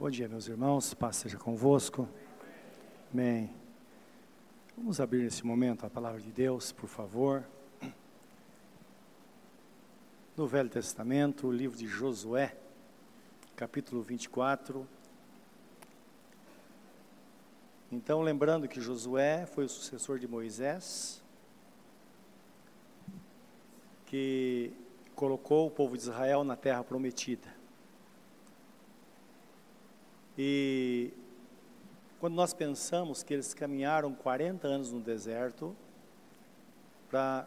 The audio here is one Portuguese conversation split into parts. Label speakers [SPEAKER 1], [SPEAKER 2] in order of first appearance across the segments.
[SPEAKER 1] Bom dia, meus irmãos, paz seja convosco. Amém. Vamos abrir nesse momento a palavra de Deus, por favor. No Velho Testamento, o livro de Josué, capítulo 24. Então, lembrando que Josué foi o sucessor de Moisés, que colocou o povo de Israel na terra prometida. E quando nós pensamos que eles caminharam 40 anos no deserto para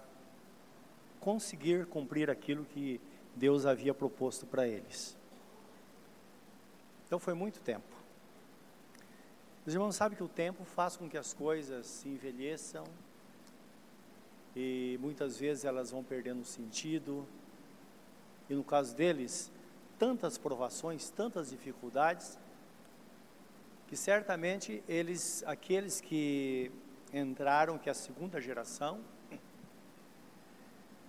[SPEAKER 1] conseguir cumprir aquilo que Deus havia proposto para eles. Então foi muito tempo. Os irmãos sabem que o tempo faz com que as coisas se envelheçam e muitas vezes elas vão perdendo sentido. E no caso deles, tantas provações, tantas dificuldades, que certamente eles, aqueles que entraram, que é a segunda geração,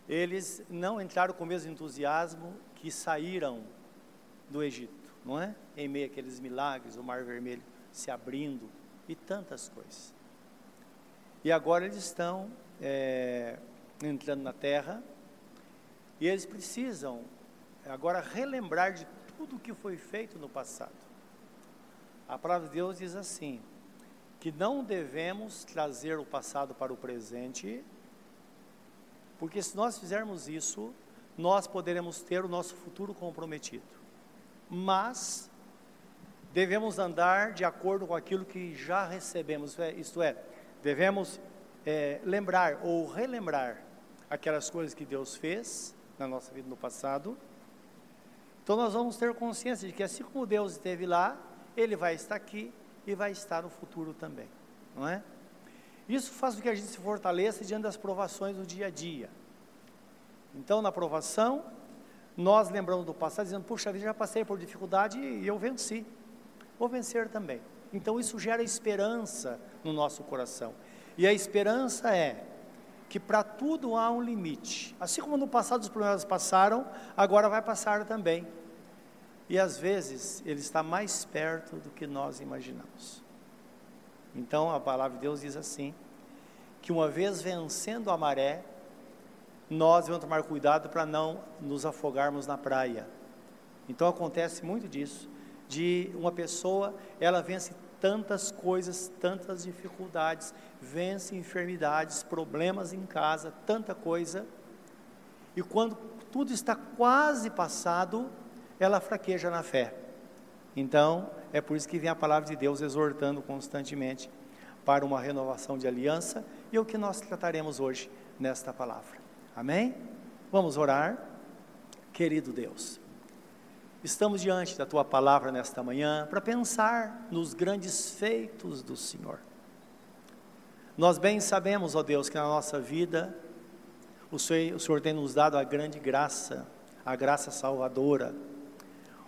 [SPEAKER 1] eles não entraram com o mesmo entusiasmo que saíram do Egito, não é? Em meio àqueles milagres, o Mar Vermelho se abrindo e tantas coisas. E agora eles estão é, entrando na terra e eles precisam agora relembrar de tudo o que foi feito no passado. A palavra de Deus diz assim: que não devemos trazer o passado para o presente, porque se nós fizermos isso, nós poderemos ter o nosso futuro comprometido. Mas devemos andar de acordo com aquilo que já recebemos, é, isto é, devemos é, lembrar ou relembrar aquelas coisas que Deus fez na nossa vida no passado. Então nós vamos ter consciência de que assim como Deus esteve lá, ele vai estar aqui e vai estar no futuro também, não é? Isso faz com que a gente se fortaleça diante das provações do dia a dia. Então, na provação, nós lembramos do passado, dizendo: Puxa vida, já passei por dificuldade e eu venci. Vou vencer também. Então, isso gera esperança no nosso coração. E a esperança é que para tudo há um limite. Assim como no passado os problemas passaram, agora vai passar também. E às vezes ele está mais perto do que nós imaginamos. Então a palavra de Deus diz assim: que uma vez vencendo a maré, nós devemos tomar cuidado para não nos afogarmos na praia. Então acontece muito disso, de uma pessoa, ela vence tantas coisas, tantas dificuldades, vence enfermidades, problemas em casa, tanta coisa, e quando tudo está quase passado, ela fraqueja na fé. Então, é por isso que vem a palavra de Deus exortando constantemente para uma renovação de aliança e é o que nós trataremos hoje nesta palavra. Amém? Vamos orar. Querido Deus, estamos diante da tua palavra nesta manhã para pensar nos grandes feitos do Senhor. Nós bem sabemos, ó Deus, que na nossa vida o Senhor, o Senhor tem nos dado a grande graça, a graça salvadora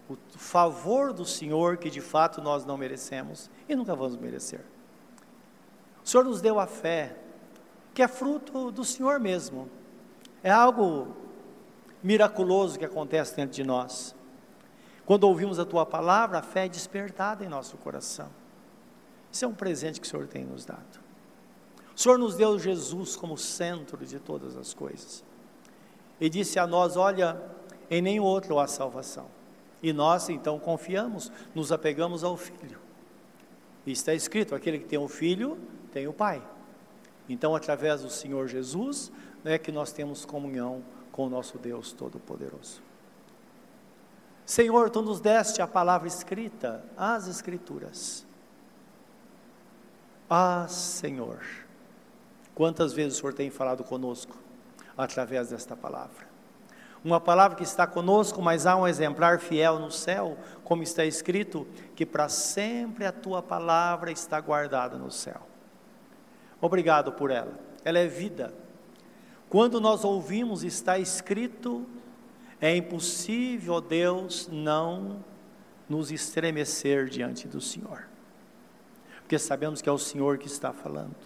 [SPEAKER 1] o favor do Senhor que de fato nós não merecemos e nunca vamos merecer. O Senhor nos deu a fé, que é fruto do Senhor mesmo. É algo miraculoso que acontece dentro de nós. Quando ouvimos a tua palavra, a fé é despertada em nosso coração. Isso é um presente que o Senhor tem nos dado. O Senhor nos deu Jesus como centro de todas as coisas. E disse a nós: Olha, em nenhum outro há salvação. E nós então confiamos, nos apegamos ao Filho. E está escrito: aquele que tem o Filho tem o Pai. Então, através do Senhor Jesus, é que nós temos comunhão com o nosso Deus Todo-Poderoso. Senhor, tu nos deste a palavra escrita, as Escrituras. Ah, Senhor, quantas vezes o Senhor tem falado conosco através desta palavra uma palavra que está conosco, mas há um exemplar fiel no céu, como está escrito, que para sempre a tua palavra está guardada no céu. Obrigado por ela. Ela é vida. Quando nós ouvimos está escrito, é impossível, ó Deus, não nos estremecer diante do Senhor. Porque sabemos que é o Senhor que está falando.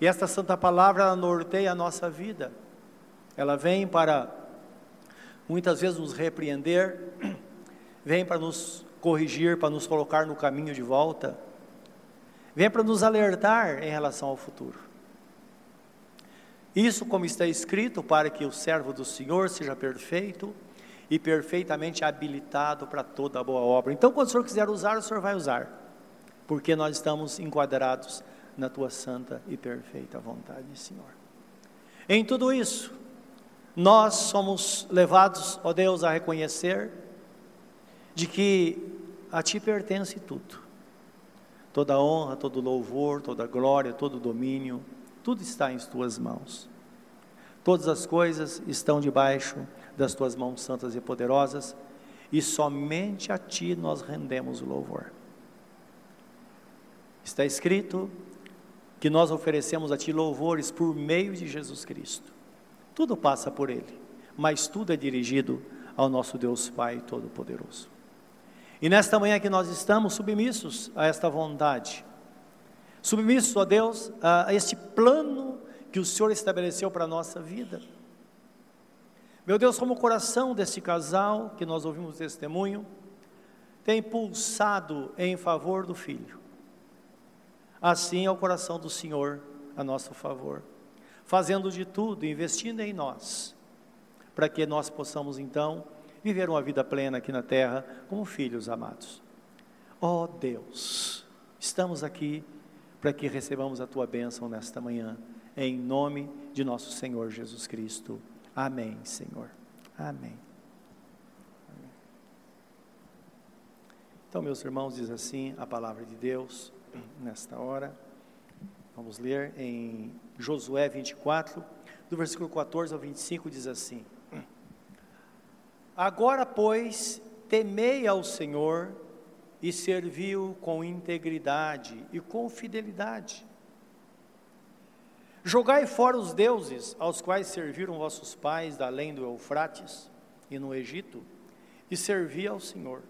[SPEAKER 1] E esta santa palavra ela norteia a nossa vida. Ela vem para muitas vezes nos repreender, vem para nos corrigir, para nos colocar no caminho de volta, vem para nos alertar em relação ao futuro. Isso, como está escrito, para que o servo do Senhor seja perfeito e perfeitamente habilitado para toda boa obra. Então, quando o Senhor quiser usar, o Senhor vai usar, porque nós estamos enquadrados na tua santa e perfeita vontade, Senhor. Em tudo isso, nós somos levados, ó Deus, a reconhecer de que a Ti pertence tudo. Toda honra, todo louvor, toda glória, todo domínio, tudo está em Tuas mãos. Todas as coisas estão debaixo das Tuas mãos santas e poderosas, e somente a Ti nós rendemos o louvor. Está escrito que nós oferecemos a Ti louvores por meio de Jesus Cristo. Tudo passa por Ele, mas tudo é dirigido ao nosso Deus Pai Todo-Poderoso. E nesta manhã que nós estamos submissos a esta vontade, submissos, a Deus, a este plano que o Senhor estabeleceu para a nossa vida. Meu Deus, como o coração desse casal que nós ouvimos testemunho, tem pulsado em favor do filho. Assim é o coração do Senhor a nosso favor, fazendo de tudo, investindo em nós, para que nós possamos então viver uma vida plena aqui na terra como filhos amados. Ó oh Deus, estamos aqui para que recebamos a tua bênção nesta manhã, em nome de nosso Senhor Jesus Cristo. Amém, Senhor. Amém. Então, meus irmãos, diz assim a palavra de Deus nesta hora. Vamos ler em Josué 24, do versículo 14 ao 25, diz assim: Agora, pois, temei ao Senhor e serviu com integridade e com fidelidade. Jogai fora os deuses aos quais serviram vossos pais da além do Eufrates e no Egito, e servi ao Senhor.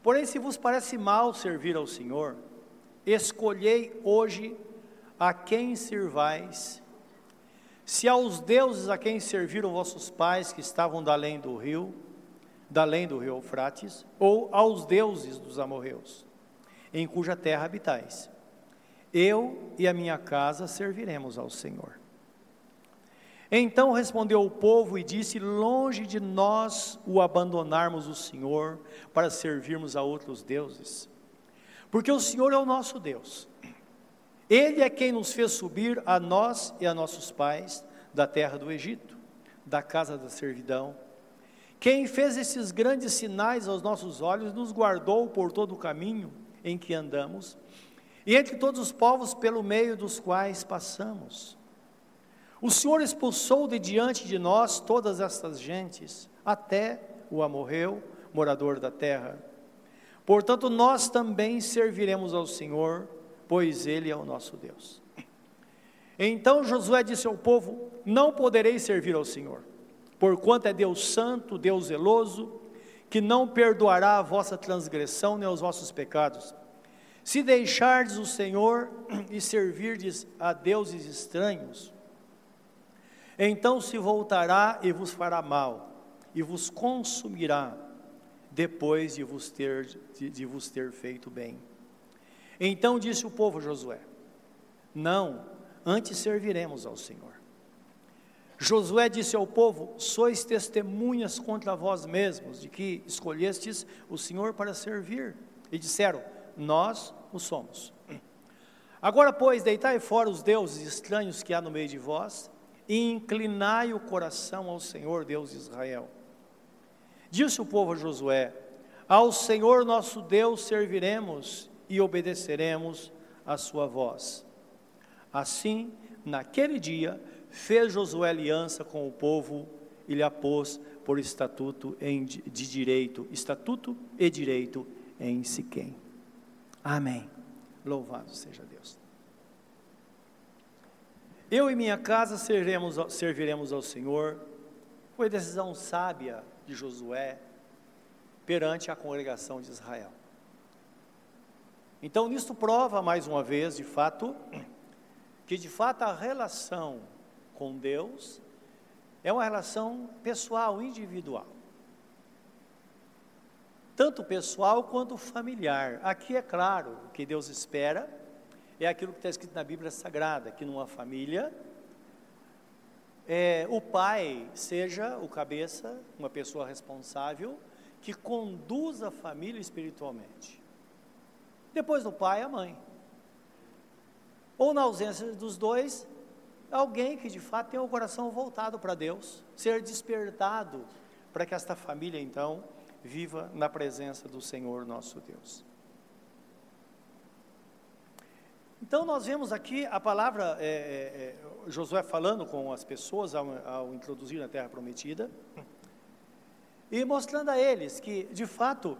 [SPEAKER 1] Porém, se vos parece mal servir ao Senhor, escolhei hoje a quem servais se aos deuses a quem serviram vossos pais que estavam da além do rio, da além do rio Eufrates, ou aos deuses dos amorreus, em cuja terra habitais. Eu e a minha casa serviremos ao Senhor. Então respondeu o povo e disse: Longe de nós o abandonarmos o Senhor para servirmos a outros deuses, porque o Senhor é o nosso Deus ele é quem nos fez subir a nós e a nossos pais da terra do Egito, da casa da servidão. Quem fez esses grandes sinais aos nossos olhos, nos guardou por todo o caminho em que andamos, e entre todos os povos pelo meio dos quais passamos. O Senhor expulsou de diante de nós todas estas gentes, até o amorreu, morador da terra. Portanto, nós também serviremos ao Senhor pois Ele é o nosso Deus. Então Josué disse ao povo: Não podereis servir ao Senhor, porquanto é Deus santo, Deus zeloso, que não perdoará a vossa transgressão nem os vossos pecados. Se deixardes o Senhor e servirdes a deuses estranhos, então se voltará e vos fará mal, e vos consumirá, depois de vos ter, de, de vos ter feito bem. Então disse o povo Josué: Não, antes serviremos ao Senhor. Josué disse ao povo: Sois testemunhas contra vós mesmos de que escolhestes o Senhor para servir. E disseram: Nós o somos. Agora, pois, deitai fora os deuses estranhos que há no meio de vós e inclinai o coração ao Senhor, Deus de Israel. Disse o povo a Josué: Ao Senhor nosso Deus serviremos e obedeceremos a sua voz. Assim, naquele dia, fez Josué aliança com o povo e lhe apôs por estatuto de direito, estatuto e direito em Siquém. Amém. Louvado seja Deus. Eu e minha casa serviremos, serviremos ao Senhor. Foi decisão sábia de Josué perante a congregação de Israel. Então, nisto prova mais uma vez, de fato, que de fato a relação com Deus é uma relação pessoal, individual. tanto pessoal quanto familiar. Aqui é claro, o que Deus espera é aquilo que está escrito na Bíblia Sagrada, que numa família é, o pai seja o cabeça, uma pessoa responsável, que conduz a família espiritualmente. Depois do pai, a mãe. Ou na ausência dos dois, alguém que de fato tem o coração voltado para Deus, ser despertado para que esta família então viva na presença do Senhor nosso Deus. Então nós vemos aqui a palavra, é, é, é, Josué falando com as pessoas ao, ao introduzir na terra prometida, e mostrando a eles que, de fato,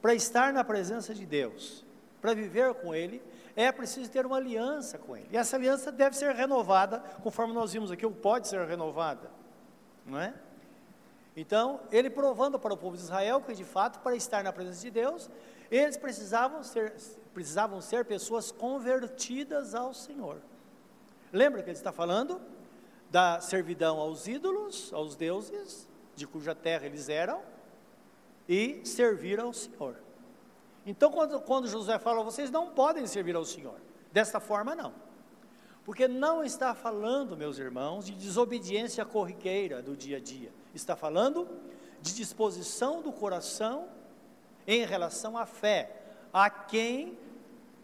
[SPEAKER 1] para estar na presença de Deus, para viver com Ele, é preciso ter uma aliança com Ele. E essa aliança deve ser renovada, conforme nós vimos aqui, ou pode ser renovada, não é? Então, ele provando para o povo de Israel que, de fato, para estar na presença de Deus, eles precisavam ser, precisavam ser pessoas convertidas ao Senhor. Lembra que ele está falando da servidão aos ídolos, aos deuses, de cuja terra eles eram, e servir ao Senhor. Então, quando, quando José fala, vocês não podem servir ao Senhor, desta forma não. Porque não está falando, meus irmãos, de desobediência corriqueira do dia a dia. Está falando de disposição do coração em relação à fé, a quem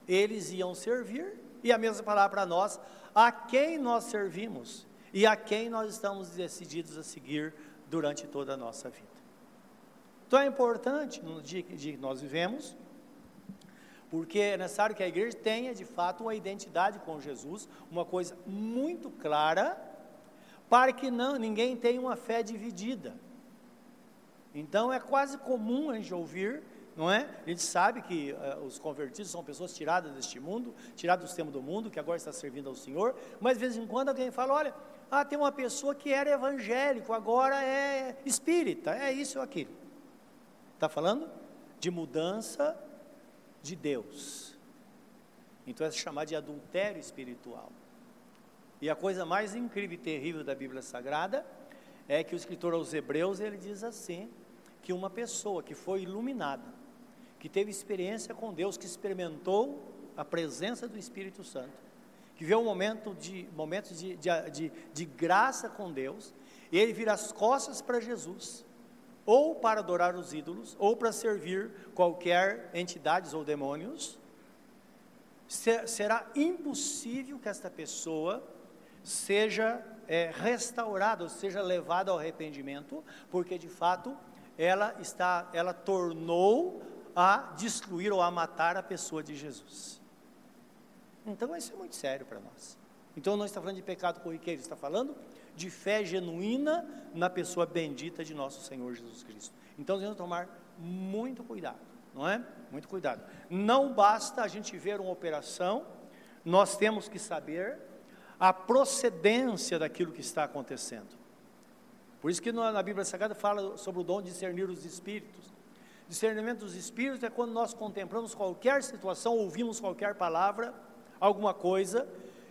[SPEAKER 1] eles iam servir, e a mesma palavra para nós, a quem nós servimos e a quem nós estamos decididos a seguir durante toda a nossa vida. Então é importante no dia que nós vivemos, porque é necessário que a igreja tenha de fato uma identidade com Jesus, uma coisa muito clara, para que não, ninguém tenha uma fé dividida. Então é quase comum a gente ouvir, não é? A gente sabe que uh, os convertidos são pessoas tiradas deste mundo, tiradas do sistema do mundo, que agora está servindo ao Senhor, mas de vez em quando alguém fala: olha, ah, tem uma pessoa que era evangélico, agora é espírita, é isso ou aquilo. Está falando de mudança de Deus. Então é chamado de adultério espiritual. E a coisa mais incrível e terrível da Bíblia Sagrada é que o escritor aos Hebreus ele diz assim que uma pessoa que foi iluminada, que teve experiência com Deus, que experimentou a presença do Espírito Santo, que vê um momento de momentos de, de, de, de graça com Deus, ele vira as costas para Jesus ou para adorar os ídolos, ou para servir qualquer entidades ou demônios, será impossível que esta pessoa seja é, restaurada, ou seja levada ao arrependimento, porque de fato ela está, ela tornou a destruir ou a matar a pessoa de Jesus. Então isso é muito sério para nós. Então não está falando de pecado corriqueiro, está falando de fé genuína na pessoa bendita de nosso Senhor Jesus Cristo. Então temos que tomar muito cuidado, não é? Muito cuidado. Não basta a gente ver uma operação, nós temos que saber a procedência daquilo que está acontecendo. Por isso que na Bíblia Sagrada fala sobre o dom de discernir os espíritos. Discernimento dos espíritos é quando nós contemplamos qualquer situação, ouvimos qualquer palavra, alguma coisa,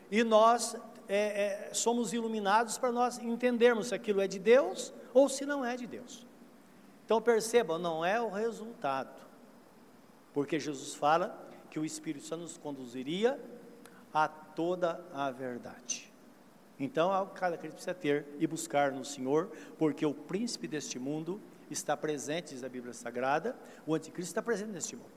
[SPEAKER 1] e nós é, é, somos iluminados para nós entendermos se aquilo é de Deus ou se não é de Deus. Então percebam, não é o resultado, porque Jesus fala que o Espírito Santo nos conduziria a toda a verdade. Então, é algo que cada crente precisa ter e buscar no Senhor, porque o príncipe deste mundo está presente, diz a Bíblia Sagrada, o anticristo está presente neste mundo,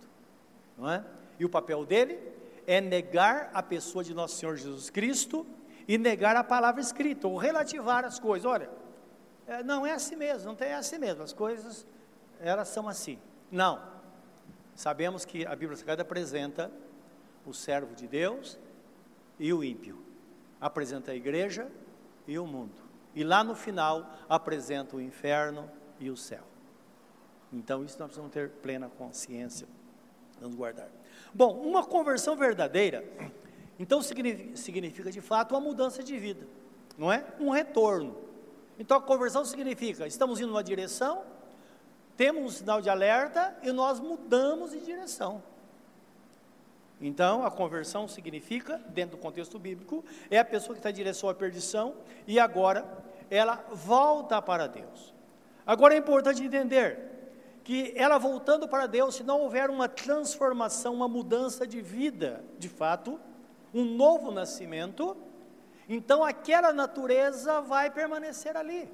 [SPEAKER 1] não é? E o papel dele é negar a pessoa de nosso Senhor Jesus Cristo e negar a palavra escrita, ou relativar as coisas. Olha, é, não é assim mesmo, não tem é assim mesmo, as coisas, elas são assim. Não. Sabemos que a Bíblia Sagrada apresenta o servo de Deus e o ímpio. Apresenta a igreja e o mundo. E lá no final apresenta o inferno e o céu. Então isso nós precisamos ter plena consciência. Vamos guardar. Bom, uma conversão verdadeira então significa de fato uma mudança de vida, não é? Um retorno. Então a conversão significa estamos indo numa direção, temos um sinal de alerta e nós mudamos de direção. Então a conversão significa, dentro do contexto bíblico, é a pessoa que está em direção à perdição e agora ela volta para Deus. Agora é importante entender que ela voltando para Deus, se não houver uma transformação, uma mudança de vida, de fato, um novo nascimento, então aquela natureza vai permanecer ali.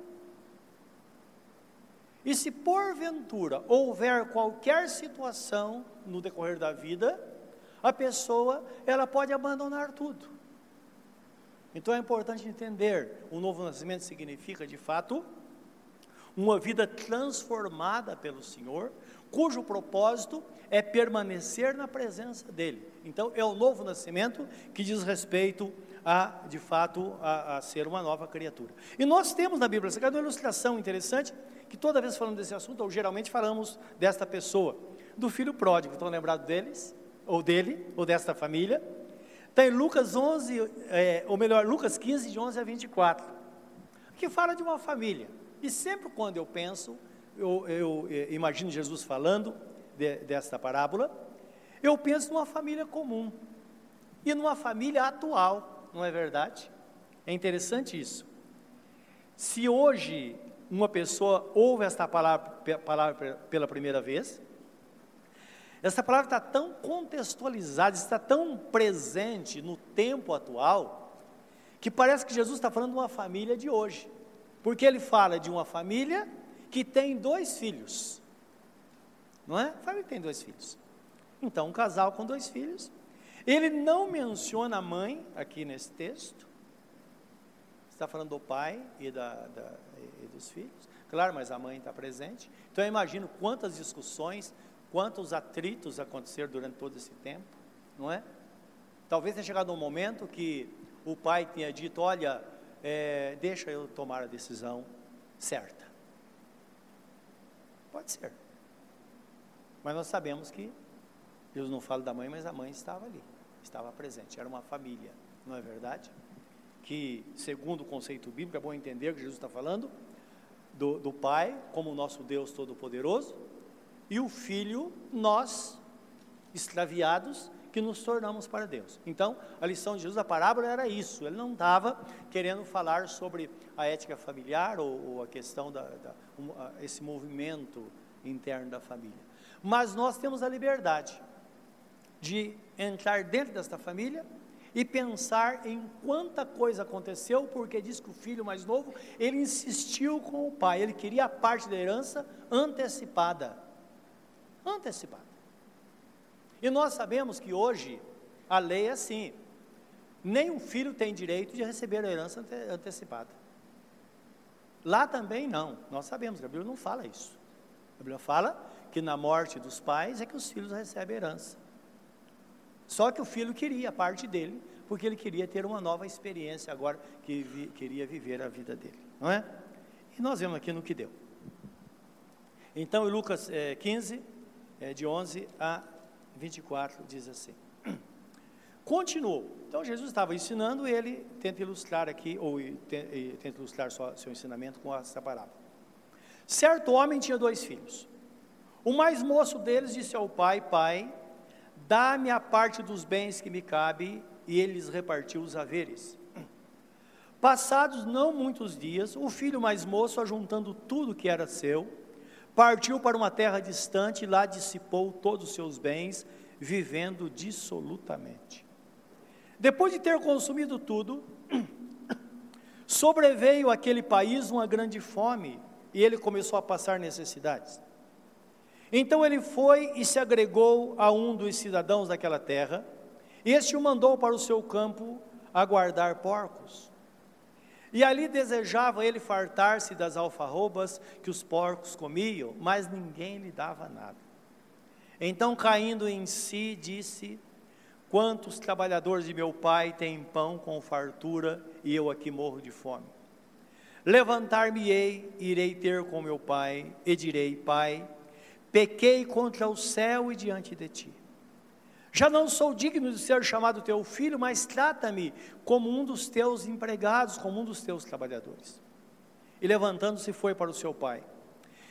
[SPEAKER 1] E se porventura houver qualquer situação no decorrer da vida, a pessoa ela pode abandonar tudo. Então é importante entender, o novo nascimento significa de fato uma vida transformada pelo Senhor, cujo propósito é permanecer na presença dele. Então é o novo nascimento que diz respeito a, de fato, a, a ser uma nova criatura. E nós temos na Bíblia Sagrada uma ilustração interessante que toda vez falando desse assunto, ou geralmente falamos desta pessoa, do filho pródigo. Estão lembrados deles? Ou dele, ou desta família? Está em Lucas 11, é, ou melhor, Lucas 15, de 11 a 24, que fala de uma família. E sempre quando eu penso, eu, eu, eu é, imagino Jesus falando de, desta parábola, eu penso numa família comum e numa família atual, não é verdade? É interessante isso. Se hoje uma pessoa ouve esta palavra, palavra pela primeira vez, essa palavra está tão contextualizada, está tão presente no tempo atual, que parece que Jesus está falando de uma família de hoje, porque ele fala de uma família que tem dois filhos, não é? A família tem dois filhos. Então, um casal com dois filhos. Ele não menciona a mãe aqui nesse texto, está falando do pai e da, da e dos filhos. Claro, mas a mãe está presente. Então eu imagino quantas discussões, quantos atritos aconteceram durante todo esse tempo, não é? Talvez tenha chegado um momento que o pai tenha dito: Olha, é, deixa eu tomar a decisão certa. Pode ser. Mas nós sabemos que, Deus não fala da mãe, mas a mãe estava ali, estava presente, era uma família, não é verdade? Que, segundo o conceito bíblico, é bom entender que Jesus está falando, do, do Pai, como o nosso Deus Todo-Poderoso, e o Filho, nós, extraviados, que nos tornamos para Deus. Então, a lição de Jesus, a parábola era isso. Ele não estava querendo falar sobre a ética familiar ou, ou a questão da, da um, a, esse movimento interno da família. Mas nós temos a liberdade de entrar dentro desta família e pensar em quanta coisa aconteceu, porque diz que o filho mais novo, ele insistiu com o pai, ele queria a parte da herança antecipada. Antecipada. E nós sabemos que hoje a lei é assim: nenhum filho tem direito de receber a herança ante antecipada. Lá também não, nós sabemos, a Bíblia não fala isso. A Bíblia fala que na morte dos pais é que os filhos recebem a herança. Só que o filho queria a parte dele, porque ele queria ter uma nova experiência agora, que vi, queria viver a vida dele, não é? E nós vemos aqui no que deu. Então, em Lucas é, 15, é, de 11 a 24, diz assim: Continuou. Então, Jesus estava ensinando, ele tenta ilustrar aqui, ou tenta ilustrar seu ensinamento com essa palavra. Certo homem tinha dois filhos. O mais moço deles disse ao pai: Pai, Dá-me a parte dos bens que me cabe, e ele lhes repartiu os haveres. Passados não muitos dias, o filho mais moço, ajuntando tudo que era seu, partiu para uma terra distante e lá dissipou todos os seus bens, vivendo dissolutamente. Depois de ter consumido tudo, sobreveio àquele país uma grande fome e ele começou a passar necessidades. Então ele foi e se agregou a um dos cidadãos daquela terra, e este o mandou para o seu campo a guardar porcos. E ali desejava ele fartar-se das alfarrobas que os porcos comiam, mas ninguém lhe dava nada. Então, caindo em si, disse: Quantos trabalhadores de meu pai têm pão com fartura e eu aqui morro de fome? Levantar-me-ei, irei ter com meu pai, e direi: Pai, pequei contra o céu e diante de ti. Já não sou digno de ser chamado teu filho, mas trata-me como um dos teus empregados, como um dos teus trabalhadores. E levantando-se foi para o seu pai.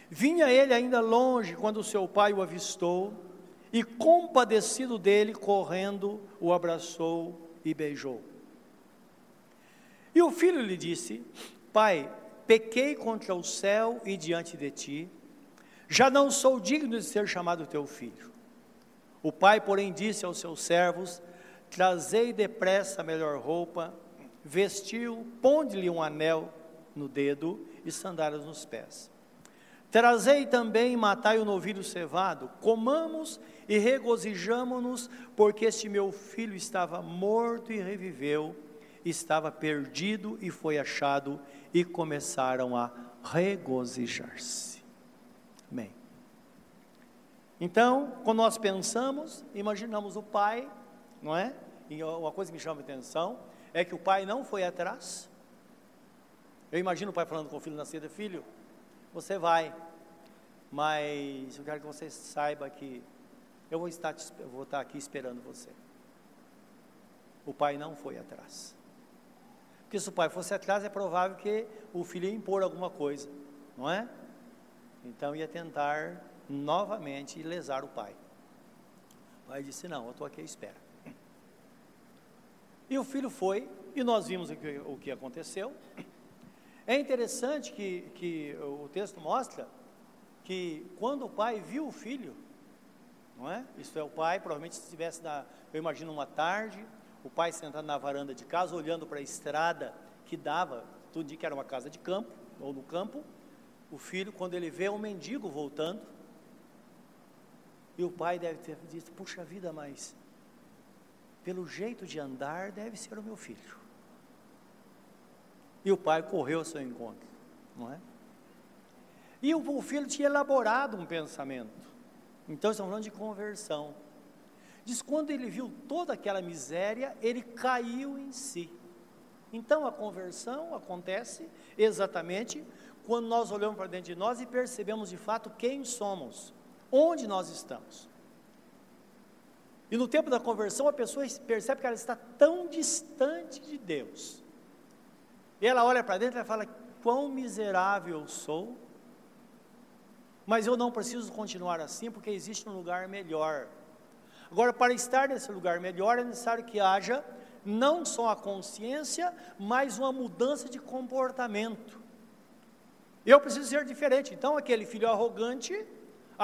[SPEAKER 1] Vinha ele ainda longe quando seu pai o avistou, e compadecido dele, correndo, o abraçou e beijou. E o filho lhe disse: Pai, pequei contra o céu e diante de ti Já não sou digno de ser chamado teu filho. O pai, porém, disse aos seus servos: Trazei depressa a melhor roupa, vestiu, ponde-lhe um anel no dedo e sandálias nos pés. Trazei também, matai o novilho cevado, comamos e regozijamo-nos, porque este meu filho estava morto e reviveu, estava perdido e foi achado, e começaram a regozijar-se. Amém. Então, quando nós pensamos, imaginamos o pai, não é? E uma coisa que me chama a atenção é que o pai não foi atrás. Eu imagino o pai falando com o filho na cedo, filho, você vai, mas eu quero que você saiba que eu vou estar, eu vou estar aqui esperando você. O pai não foi atrás. Porque se o pai fosse atrás, é provável que o filho ia impor alguma coisa, não é? Então ia tentar novamente lesar o pai. O pai disse: Não, eu estou aqui à espera. E o filho foi, e nós vimos o que, o que aconteceu. É interessante que, que o texto mostra que quando o pai viu o filho, não é? Isso é o pai, provavelmente se estivesse na, eu imagino uma tarde, o pai sentado na varanda de casa, olhando para a estrada que dava, tudo de que era uma casa de campo, ou no campo, o filho, quando ele vê um mendigo voltando, e o pai deve ter dito, puxa vida, mas pelo jeito de andar deve ser o meu filho. E o pai correu ao seu encontro, não é? E o, o filho tinha elaborado um pensamento. Então estamos falando de conversão. Diz quando ele viu toda aquela miséria, ele caiu em si. Então a conversão acontece exatamente quando nós olhamos para dentro de nós e percebemos de fato quem somos, onde nós estamos. E no tempo da conversão, a pessoa percebe que ela está tão distante de Deus. E ela olha para dentro e fala: Quão miserável sou, mas eu não preciso continuar assim porque existe um lugar melhor. Agora, para estar nesse lugar melhor, é necessário que haja não só a consciência, mas uma mudança de comportamento. Eu preciso ser diferente. Então, aquele filho arrogante,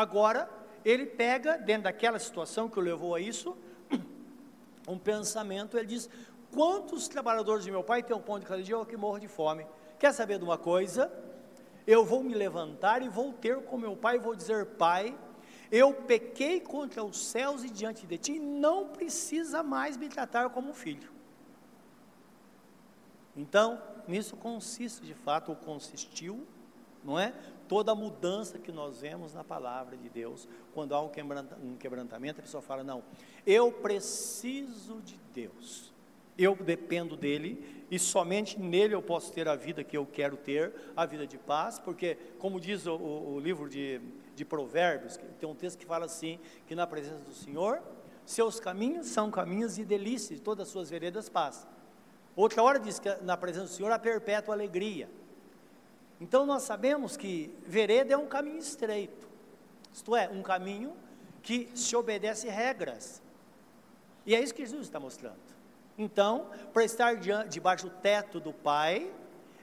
[SPEAKER 1] agora, ele pega, dentro daquela situação que o levou a isso, um pensamento, ele diz: Quantos trabalhadores de meu pai têm um pão de cada dia, eu que morro de fome? Quer saber de uma coisa? eu vou me levantar e vou ter com meu pai e vou dizer: Pai, eu pequei contra os céus e diante de ti, não precisa mais me tratar como filho. Então, nisso consiste de fato, ou consistiu, não é? Toda a mudança que nós vemos na palavra de Deus, quando há um quebrantamento, a pessoa fala: Não, eu preciso de Deus, eu dependo dele e somente nele eu posso ter a vida que eu quero ter, a vida de paz, porque, como diz o, o, livro de, de Provérbios, tem um texto que fala assim: que na presença do Senhor, seus caminhos são caminhos de delícia, e todas as suas veredas paz. Outra hora diz que na presença do Senhor há perpétua alegria. Então nós sabemos que vereda é um caminho estreito, isto é, um caminho que se obedece regras. E é isso que Jesus está mostrando. Então, para estar debaixo do teto do Pai,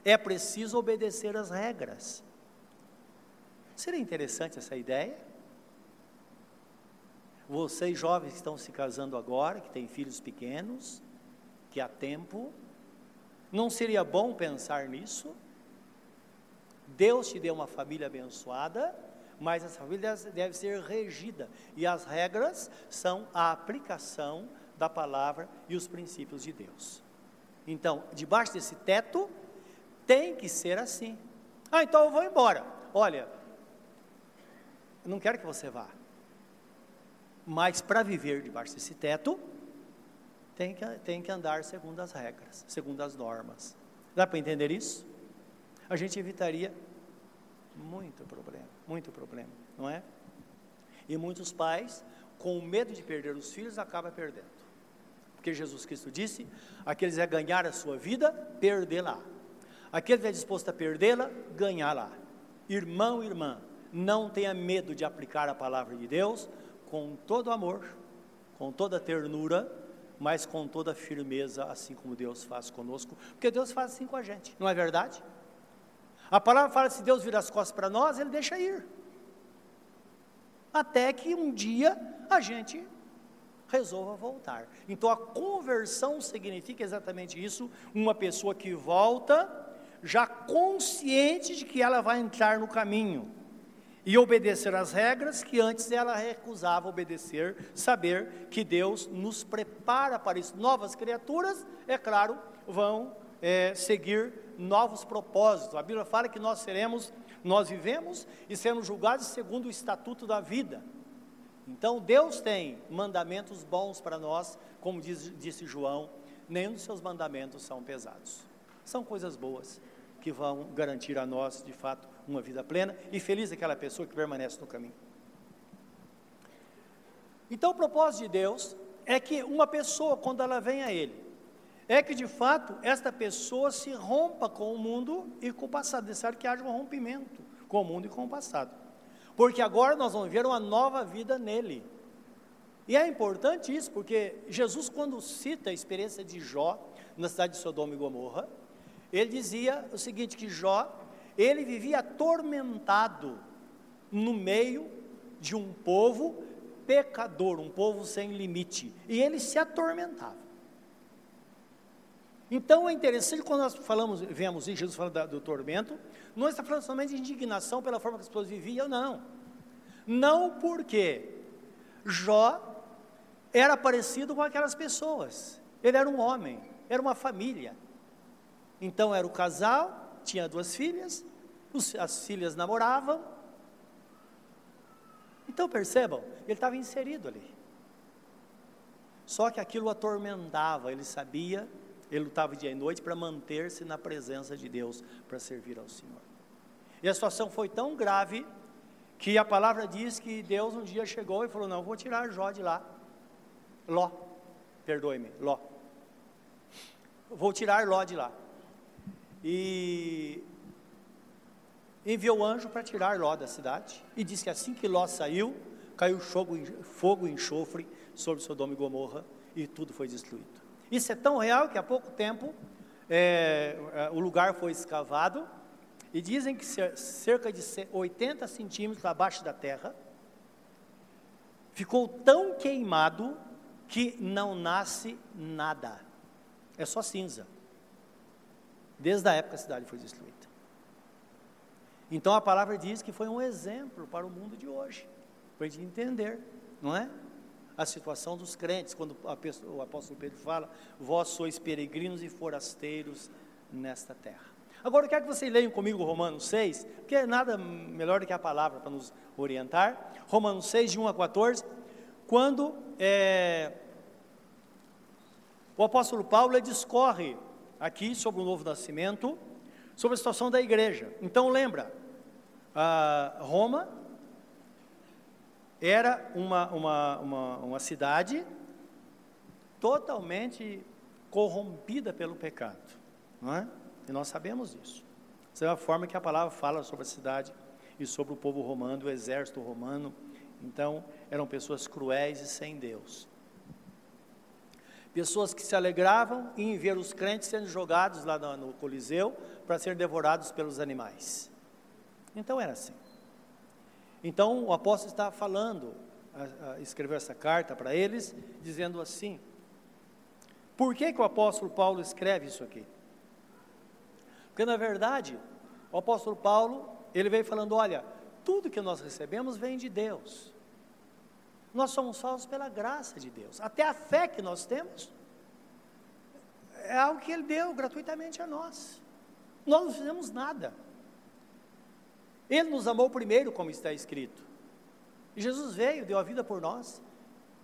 [SPEAKER 1] é preciso obedecer as regras. Seria interessante essa ideia? Vocês jovens que estão se casando agora, que têm filhos pequenos, que há tempo, não seria bom pensar nisso? Deus te deu uma família abençoada, mas essa família deve ser regida, e as regras são a aplicação da palavra e os princípios de Deus. Então, debaixo desse teto, tem que ser assim. Ah, então eu vou embora. Olha, não quero que você vá. Mas para viver debaixo desse teto, tem que, tem que andar segundo as regras, segundo as normas. Dá para entender isso? A gente evitaria muito problema, muito problema, não é? E muitos pais, com medo de perder os filhos, acabam perdendo. Porque Jesus Cristo disse: aqueles é ganhar a sua vida, perdê-la. Aquele que é disposto a perdê-la, ganhá-la. Irmão, irmã, não tenha medo de aplicar a palavra de Deus com todo amor, com toda ternura, mas com toda firmeza, assim como Deus faz conosco, porque Deus faz assim com a gente, não é verdade? A palavra fala: se Deus vira as costas para nós, Ele deixa ir. até que um dia a gente resolva voltar. Então a conversão significa exatamente isso, uma pessoa que volta já consciente de que ela vai entrar no caminho e obedecer às regras que antes ela recusava obedecer, saber que Deus nos prepara para isso. Novas criaturas, é claro, vão é, seguir novos propósitos. A Bíblia fala que nós seremos, nós vivemos e seremos julgados segundo o estatuto da vida. Então Deus tem mandamentos bons para nós, como diz, disse João, nenhum dos seus mandamentos são pesados. São coisas boas que vão garantir a nós, de fato, uma vida plena e feliz aquela pessoa que permanece no caminho. Então, o propósito de Deus é que uma pessoa, quando ela vem a Ele, é que de fato esta pessoa se rompa com o mundo e com o passado, necessário que haja um rompimento com o mundo e com o passado, porque agora nós vamos ver uma nova vida nele. E é importante isso, porque Jesus, quando cita a experiência de Jó na cidade de Sodoma e Gomorra, ele dizia o seguinte: que Jó, ele vivia atormentado no meio de um povo pecador, um povo sem limite, e ele se atormentava. Então é interessante quando nós falamos, vemos em Jesus falando do tormento, não está falando somente de indignação pela forma que as pessoas viviam, não. Não porque Jó era parecido com aquelas pessoas. Ele era um homem, era uma família. Então era o casal, tinha duas filhas, as filhas namoravam. Então percebam, ele estava inserido ali. Só que aquilo atormentava, ele sabia ele lutava dia e noite para manter-se na presença de Deus, para servir ao Senhor. E a situação foi tão grave que a palavra diz que Deus um dia chegou e falou: Não, vou tirar Jó de lá. Ló, perdoe-me, Ló. Vou tirar Ló de lá. E enviou o anjo para tirar Ló da cidade. E disse que assim que Ló saiu, caiu fogo e enxofre sobre Sodoma e Gomorra e tudo foi destruído. Isso é tão real que há pouco tempo é, é o lugar foi escavado e dizem que cerca de 80 centímetros abaixo da terra ficou tão queimado que não nasce nada, é só cinza. Desde a época a cidade foi destruída. Então a palavra diz que foi um exemplo para o mundo de hoje, para a gente entender, não é? A situação dos crentes, quando pessoa, o apóstolo Pedro fala: Vós sois peregrinos e forasteiros nesta terra. Agora eu quero que vocês leiam comigo Romanos 6, porque é nada melhor do que a palavra para nos orientar. Romanos 6, de 1 a 14, quando é, o apóstolo Paulo discorre aqui sobre o novo nascimento, sobre a situação da igreja. Então lembra, Roma era uma, uma, uma, uma cidade totalmente corrompida pelo pecado, não é? E nós sabemos disso. Essa é a forma que a palavra fala sobre a cidade e sobre o povo romano, o exército romano. Então, eram pessoas cruéis e sem Deus. Pessoas que se alegravam em ver os crentes sendo jogados lá no, no Coliseu para serem devorados pelos animais. Então era assim. Então o apóstolo está falando, escreveu essa carta para eles, dizendo assim: por que, que o apóstolo Paulo escreve isso aqui? Porque na verdade, o apóstolo Paulo, ele veio falando: olha, tudo que nós recebemos vem de Deus. Nós somos salvos pela graça de Deus. Até a fé que nós temos é algo que Ele deu gratuitamente a nós. Nós não fizemos nada. Ele nos amou primeiro, como está escrito. E Jesus veio, deu a vida por nós.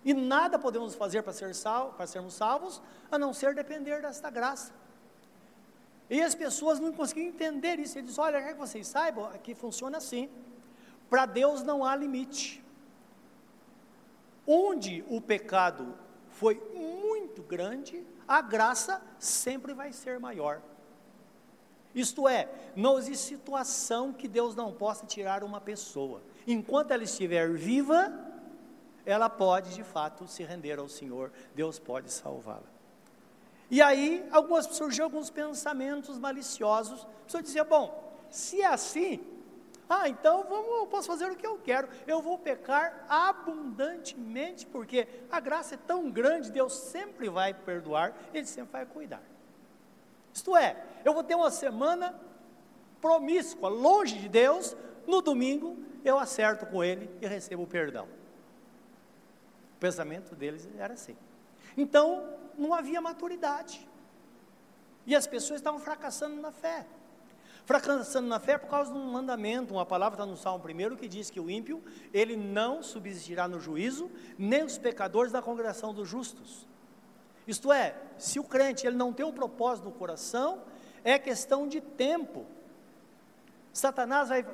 [SPEAKER 1] E nada podemos fazer para, ser para sermos salvos, a não ser depender desta graça. E as pessoas não conseguiam entender isso. Ele diz: Olha, quer que vocês saibam que funciona assim. Para Deus não há limite. Onde o pecado foi muito grande, a graça sempre vai ser maior. Isto é, não existe situação que Deus não possa tirar uma pessoa. Enquanto ela estiver viva, ela pode de fato se render ao Senhor, Deus pode salvá-la. E aí, algumas surgiu alguns pensamentos maliciosos. A pessoa dizia: bom, se é assim, Ah, então vamos, eu posso fazer o que eu quero. Eu vou pecar abundantemente, porque a graça é tão grande, Deus sempre vai perdoar, Ele sempre vai cuidar. Isto é, eu vou ter uma semana promíscua, longe de Deus, no domingo eu acerto com Ele e recebo o perdão. O pensamento deles era assim. Então, não havia maturidade. E as pessoas estavam fracassando na fé. Fracassando na fé por causa de um mandamento, uma palavra está no Salmo 1 que diz que o ímpio, ele não subsistirá no juízo, nem os pecadores da congregação dos justos. Isto é, se o crente ele não tem um propósito no coração, é questão de tempo. Satanás vai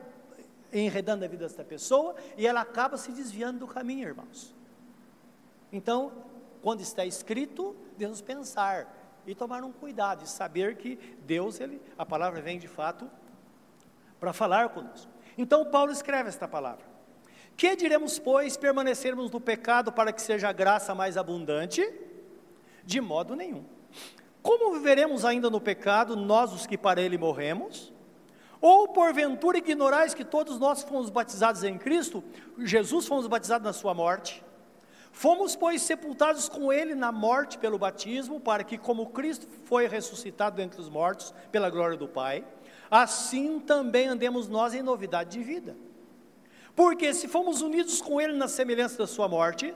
[SPEAKER 1] enredando a vida dessa pessoa e ela acaba se desviando do caminho, irmãos. Então, quando está escrito, devemos pensar e tomar um cuidado e saber que Deus, ele, a palavra vem de fato para falar conosco. Então Paulo escreve esta palavra. Que diremos, pois, permanecermos no pecado para que seja a graça mais abundante? De modo nenhum. Como viveremos ainda no pecado, nós os que para ele morremos? Ou porventura ignorais que todos nós fomos batizados em Cristo, Jesus fomos batizados na sua morte? Fomos, pois, sepultados com ele na morte pelo batismo, para que, como Cristo foi ressuscitado entre os mortos pela glória do Pai, assim também andemos nós em novidade de vida. Porque se fomos unidos com ele na semelhança da sua morte,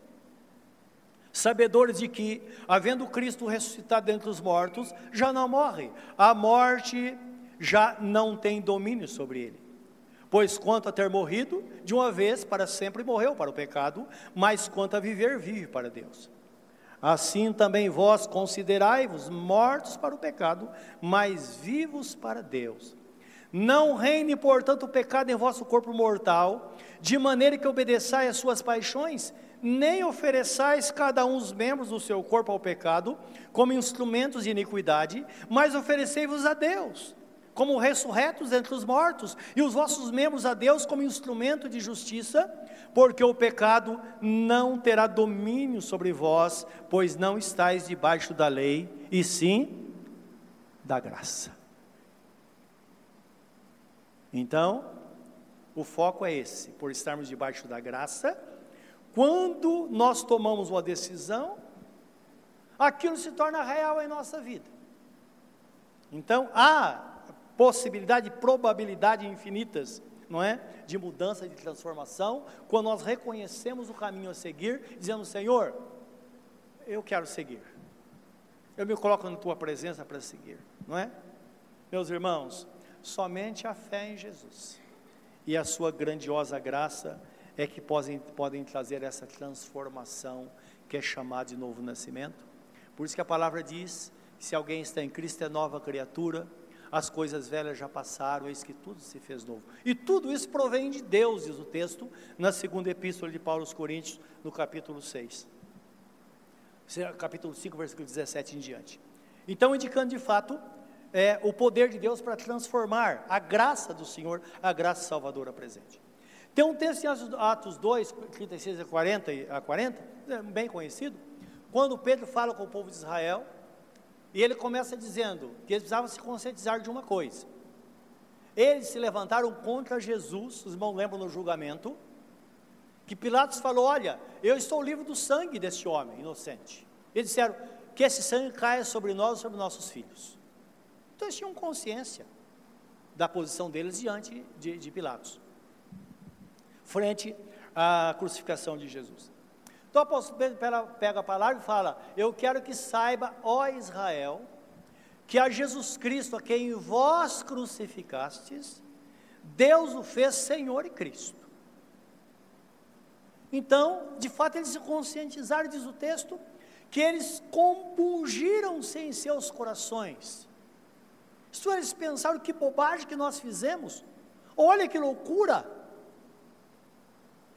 [SPEAKER 1] Sabedores de que, havendo Cristo ressuscitado dentre os mortos, já não morre, a morte já não tem domínio sobre ele. Pois quanto a ter morrido, de uma vez para sempre morreu para o pecado, mas quanto a viver, vive para Deus. Assim também vós considerai-vos mortos para o pecado, mas vivos para Deus. Não reine, portanto, o pecado em vosso corpo mortal, de maneira que obedeçais às suas paixões, nem ofereçais cada um os membros do seu corpo ao pecado, como instrumentos de iniquidade, mas oferecei-vos a Deus como ressurretos entre os mortos, e os vossos membros a Deus como instrumento de justiça, porque o pecado não terá domínio sobre vós, pois não estáis debaixo da lei, e sim da graça. Então, o foco é esse, por estarmos debaixo da graça, quando nós tomamos uma decisão, aquilo se torna real em nossa vida. Então, há possibilidade, probabilidade infinitas, não é? De mudança, de transformação, quando nós reconhecemos o caminho a seguir, dizendo: Senhor, eu quero seguir. Eu me coloco na tua presença para seguir, não é? Meus irmãos, somente a fé em Jesus e a sua grandiosa graça é que podem, podem trazer essa transformação que é chamada de novo nascimento. Por isso que a palavra diz: se alguém está em Cristo é nova criatura, as coisas velhas já passaram, eis que tudo se fez novo. E tudo isso provém de Deus, diz o texto, na segunda epístola de Paulo aos Coríntios, no capítulo 6. Capítulo 5, versículo 17 em diante. Então, indicando de fato é, o poder de Deus para transformar a graça do Senhor, a graça salvadora presente. Tem um texto em Atos 2, 36 a 40, a 40 é bem conhecido, quando Pedro fala com o povo de Israel, e ele começa dizendo que eles precisavam se conscientizar de uma coisa. Eles se levantaram contra Jesus, os irmãos lembram no julgamento, que Pilatos falou: Olha, eu estou livre do sangue desse homem inocente. Eles disseram: Que esse sangue caia sobre nós e sobre nossos filhos. Então eles tinham consciência da posição deles diante de, de Pilatos, frente à crucificação de Jesus. Então o apóstolo Pedro pega a palavra e fala: Eu quero que saiba, ó Israel, que a Jesus Cristo, a quem vós crucificastes, Deus o fez Senhor e Cristo. Então, de fato, eles se conscientizaram, diz o texto, que eles compungiram-se em seus corações. Isto eles pensaram que bobagem que nós fizemos, olha que loucura.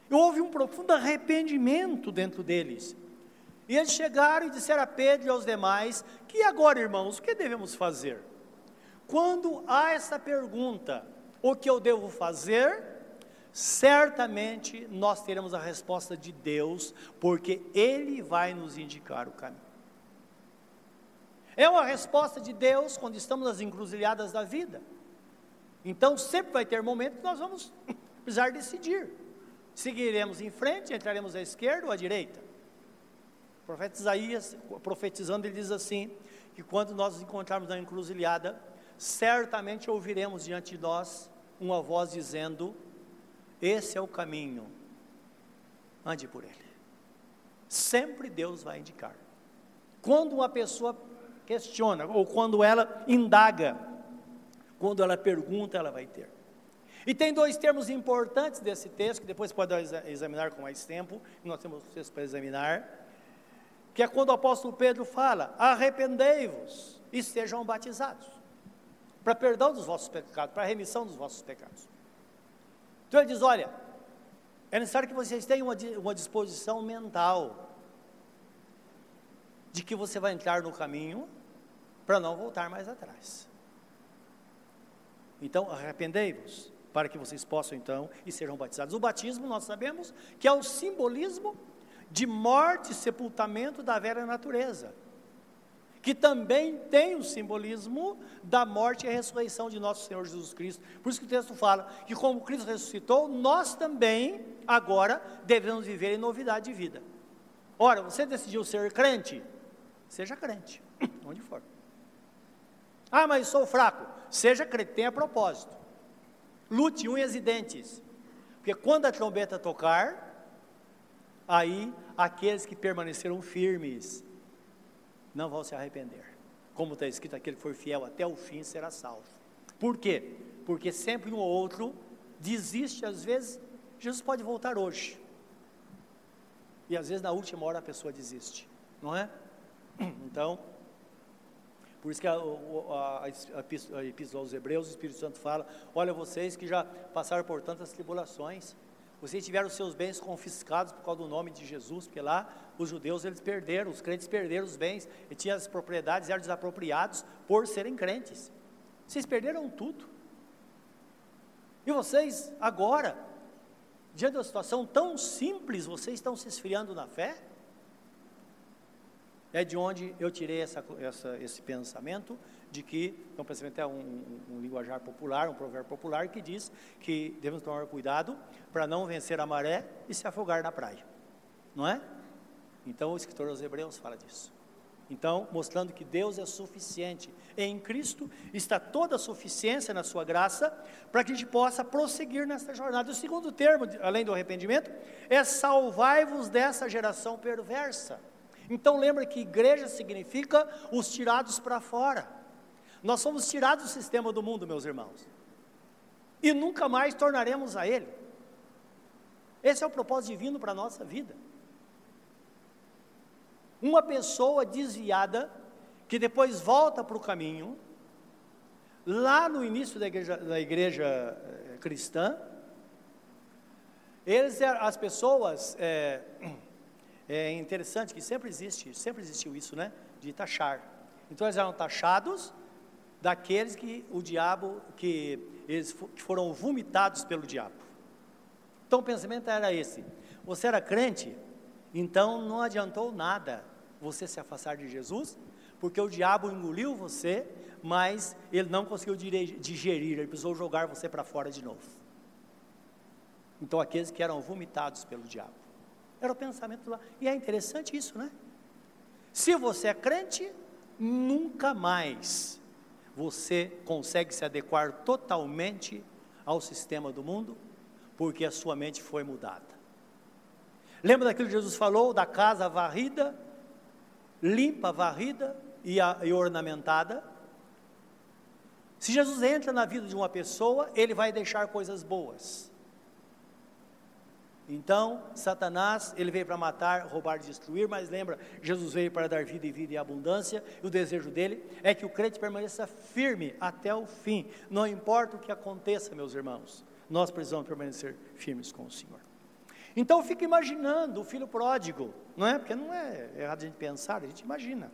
[SPEAKER 1] Houve um profundo arrependimento dentro deles. E eles chegaram e disseram a Pedro e aos demais: Que agora, irmãos, o que devemos fazer? Quando há essa pergunta, o que eu devo fazer? Certamente nós teremos a resposta de Deus, porque Ele vai nos indicar o caminho. É uma resposta de Deus quando estamos nas encruzilhadas da vida. Então sempre vai ter momentos que nós vamos precisar decidir. Seguiremos em frente, entraremos à esquerda ou à direita. O profeta Isaías, profetizando, ele diz assim: que quando nós nos encontrarmos na encruzilhada, certamente ouviremos diante de nós uma voz dizendo: Esse é o caminho, ande por ele. Sempre Deus vai indicar. Quando uma pessoa questiona, ou quando ela indaga, quando ela pergunta, ela vai ter. E tem dois termos importantes desse texto, que depois pode examinar com mais tempo, nós temos texto para examinar, que é quando o apóstolo Pedro fala: arrependei-vos e sejam batizados, para perdão dos vossos pecados, para remissão dos vossos pecados. Então ele diz: olha, é necessário que vocês tenham uma, uma disposição mental de que você vai entrar no caminho para não voltar mais atrás. Então, arrependei-vos, para que vocês possam então e serão batizados. O batismo, nós sabemos que é o simbolismo de morte e sepultamento da velha natureza, que também tem o simbolismo da morte e ressurreição de nosso Senhor Jesus Cristo. Por isso que o texto fala que como Cristo ressuscitou, nós também agora devemos viver em novidade de vida. Ora, você decidiu ser crente? Seja crente, onde for. Ah, mas sou fraco. Seja crente, tenha propósito. Lute unhas e dentes. Porque quando a trombeta tocar, aí aqueles que permaneceram firmes não vão se arrepender. Como está escrito, aquele que for fiel até o fim será salvo. Por quê? Porque sempre um ou outro desiste, às vezes, Jesus pode voltar hoje. E às vezes na última hora a pessoa desiste, não é? Então, por isso que a, a, a, a Epístola aos Hebreus, o Espírito Santo fala: Olha, vocês que já passaram por tantas tribulações, vocês tiveram seus bens confiscados por causa do nome de Jesus, porque lá os judeus eles perderam, os crentes perderam os bens, e tinham as propriedades, eram desapropriados por serem crentes. Vocês perderam tudo. E vocês, agora, diante uma situação tão simples, vocês estão se esfriando na fé? É de onde eu tirei essa, essa, esse pensamento de que, um pensamento é um, um, um, linguajar popular, um provérbio popular, que diz que devemos tomar cuidado para não vencer a maré e se afogar na praia, não é? Então o escritor aos Hebreus fala disso. Então, mostrando que Deus é suficiente. Em Cristo está toda a suficiência na sua graça para que a gente possa prosseguir nessa jornada. O segundo termo, além do arrependimento, é salvai-vos dessa geração perversa. Então lembra que igreja significa os tirados para fora. Nós somos tirados do sistema do mundo, meus irmãos. E nunca mais tornaremos a ele. Esse é o propósito divino para a nossa vida. Uma pessoa desviada, que depois volta para o caminho, lá no início da igreja, da igreja eh, cristã, eles, as pessoas é, é interessante que sempre existe, sempre existiu isso, né? De taxar. Então eles eram taxados daqueles que o diabo, que eles foram vomitados pelo diabo. Então o pensamento era esse: você era crente, então não adiantou nada você se afastar de Jesus, porque o diabo engoliu você, mas ele não conseguiu digerir, ele precisou jogar você para fora de novo. Então aqueles que eram vomitados pelo diabo. Era o pensamento lá. E é interessante isso, né? Se você é crente, nunca mais você consegue se adequar totalmente ao sistema do mundo, porque a sua mente foi mudada. Lembra daquilo que Jesus falou da casa varrida, limpa, varrida e, a, e ornamentada? Se Jesus entra na vida de uma pessoa, ele vai deixar coisas boas. Então, Satanás, ele veio para matar, roubar destruir, mas lembra, Jesus veio para dar vida e vida e abundância, e o desejo dele é que o crente permaneça firme até o fim, não importa o que aconteça, meus irmãos, nós precisamos permanecer firmes com o Senhor. Então eu fico imaginando o filho pródigo, não é? Porque não é errado a gente pensar, a gente imagina.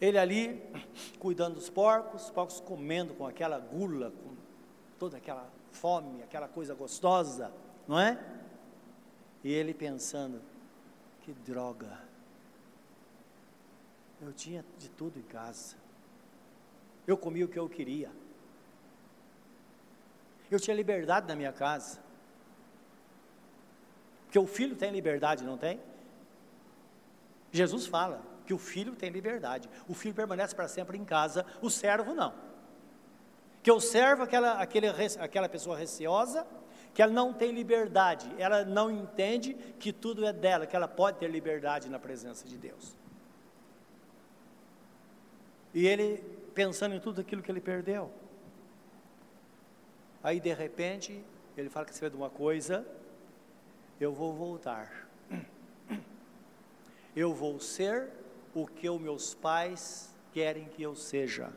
[SPEAKER 1] Ele ali cuidando dos porcos, os porcos comendo com aquela gula, com toda aquela fome, aquela coisa gostosa, não é? E ele pensando, que droga. Eu tinha de tudo em casa. Eu comia o que eu queria. Eu tinha liberdade na minha casa. Porque o filho tem liberdade, não tem? Jesus fala que o filho tem liberdade. O filho permanece para sempre em casa, o servo não. Que o servo, aquela, aquele, aquela pessoa receosa, que ela não tem liberdade, ela não entende que tudo é dela, que ela pode ter liberdade na presença de Deus. E ele pensando em tudo aquilo que ele perdeu. Aí de repente, ele fala que você de uma coisa, eu vou voltar. Eu vou ser o que os meus pais querem que eu seja.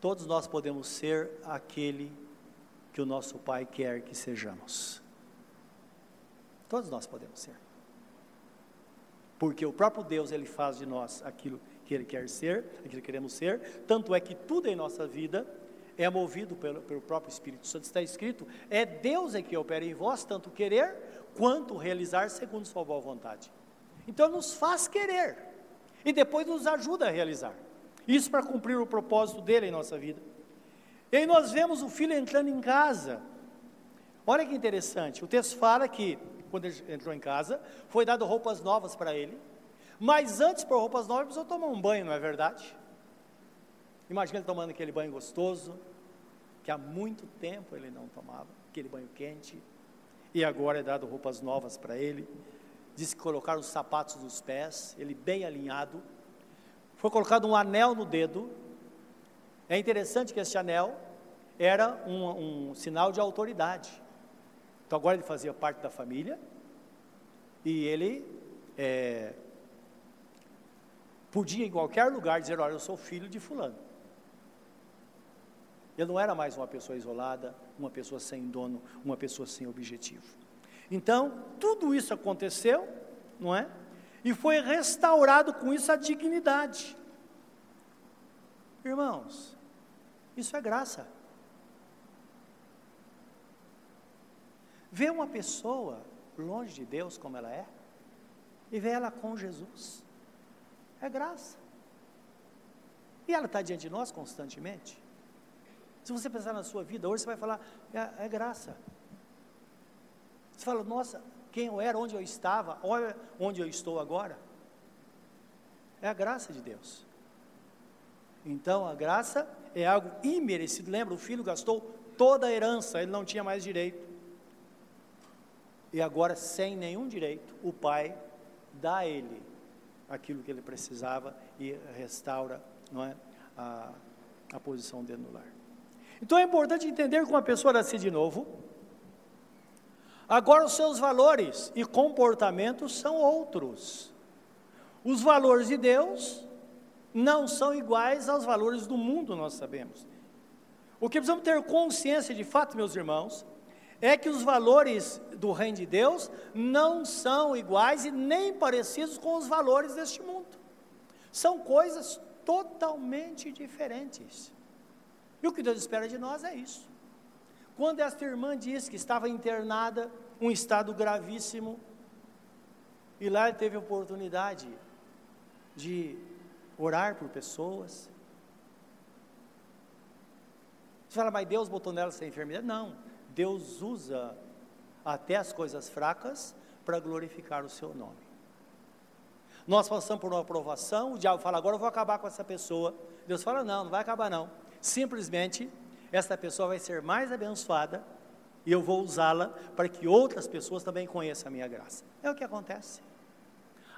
[SPEAKER 1] Todos nós podemos ser aquele que o nosso Pai quer que sejamos. Todos nós podemos ser. Porque o próprio Deus, Ele faz de nós aquilo que Ele quer ser, aquilo que queremos ser, tanto é que tudo em nossa vida é movido pelo, pelo próprio Espírito Santo. Está escrito, é Deus é que opera em vós, tanto querer quanto realizar segundo sua boa vontade. Então nos faz querer e depois nos ajuda a realizar. Isso para cumprir o propósito dele em nossa vida. E aí nós vemos o filho entrando em casa. Olha que interessante, o texto fala que, quando ele entrou em casa, foi dado roupas novas para ele, mas antes, por roupas novas, precisou tomar um banho, não é verdade? Imagina ele tomando aquele banho gostoso, que há muito tempo ele não tomava, aquele banho quente, e agora é dado roupas novas para ele. Diz que colocaram os sapatos nos pés, ele bem alinhado, foi colocado um anel no dedo. É interessante que esse anel era um, um sinal de autoridade. Então agora ele fazia parte da família e ele é, podia em qualquer lugar dizer: Olha, eu sou filho de Fulano. Ele não era mais uma pessoa isolada, uma pessoa sem dono, uma pessoa sem objetivo. Então, tudo isso aconteceu, não é? E foi restaurado com isso a dignidade. Irmãos, isso é graça. Ver uma pessoa longe de Deus como ela é, e ver ela com Jesus, é graça. E ela está diante de nós constantemente. Se você pensar na sua vida, hoje você vai falar, é, é graça. Você fala, nossa, quem eu era, onde eu estava, olha onde eu estou agora. É a graça de Deus. Então a graça é algo imerecido. Lembra, o filho gastou toda a herança, ele não tinha mais direito. E agora, sem nenhum direito, o pai dá a ele aquilo que ele precisava e restaura não é, a, a posição dele no lar. Então é importante entender que uma pessoa nasce de novo, Agora, os seus valores e comportamentos são outros. Os valores de Deus não são iguais aos valores do mundo, nós sabemos. O que precisamos ter consciência de fato, meus irmãos, é que os valores do reino de Deus não são iguais e nem parecidos com os valores deste mundo. São coisas totalmente diferentes. E o que Deus espera de nós é isso. Quando esta irmã disse que estava internada, um estado gravíssimo, e lá teve oportunidade de orar por pessoas. Você fala, mas Deus botou nela essa enfermidade? Não, Deus usa até as coisas fracas para glorificar o seu nome. Nós passamos por uma aprovação, o diabo fala, agora eu vou acabar com essa pessoa. Deus fala, não, não vai acabar não. Simplesmente esta pessoa vai ser mais abençoada e eu vou usá-la para que outras pessoas também conheçam a minha graça. É o que acontece.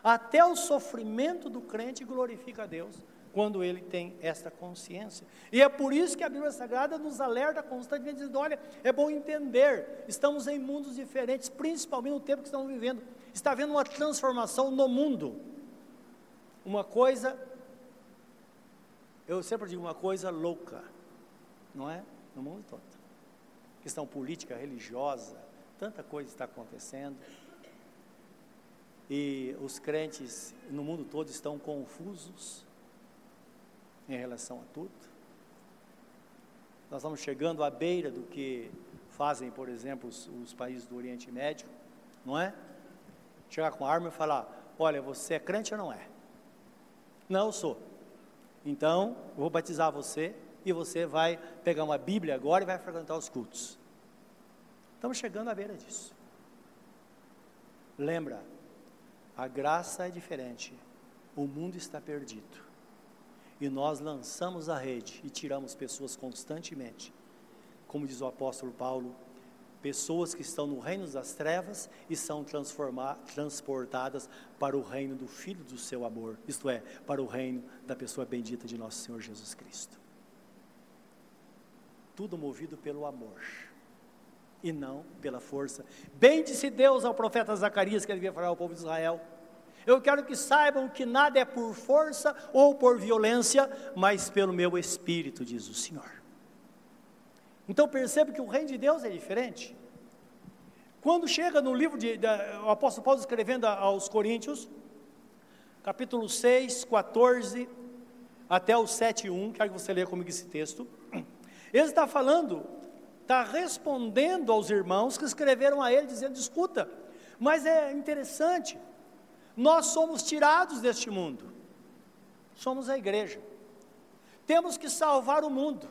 [SPEAKER 1] Até o sofrimento do crente glorifica a Deus quando ele tem esta consciência. E é por isso que a Bíblia Sagrada nos alerta constantemente, dizendo: olha, é bom entender, estamos em mundos diferentes, principalmente no tempo que estamos vivendo. Está havendo uma transformação no mundo. Uma coisa, eu sempre digo uma coisa louca não é? No mundo todo. questão política, religiosa, tanta coisa está acontecendo. E os crentes no mundo todo estão confusos em relação a tudo. Nós estamos chegando à beira do que fazem, por exemplo, os, os países do Oriente Médio, não é? Chegar com a arma e falar: Olha, você é crente ou não é? Não, eu sou. Então, vou batizar você e você vai pegar uma Bíblia agora e vai frequentar os cultos. Estamos chegando à beira disso. Lembra, a graça é diferente. O mundo está perdido. E nós lançamos a rede e tiramos pessoas constantemente. Como diz o apóstolo Paulo, pessoas que estão no reino das trevas e são transportadas para o reino do Filho do seu amor, isto é, para o reino da pessoa bendita de nosso Senhor Jesus Cristo. Tudo movido pelo amor e não pela força. Bem disse Deus ao profeta Zacarias que ele devia falar ao povo de Israel. Eu quero que saibam que nada é por força ou por violência, mas pelo meu espírito, diz o Senhor. Então percebe que o reino de Deus é diferente. Quando chega no livro de, de o apóstolo Paulo escrevendo aos Coríntios, capítulo 6, 14 até o 7, 1, quero que você leia comigo esse texto. Ele está falando está respondendo aos irmãos que escreveram a ele, dizendo: escuta, mas é interessante, nós somos tirados deste mundo, somos a igreja, temos que salvar o mundo.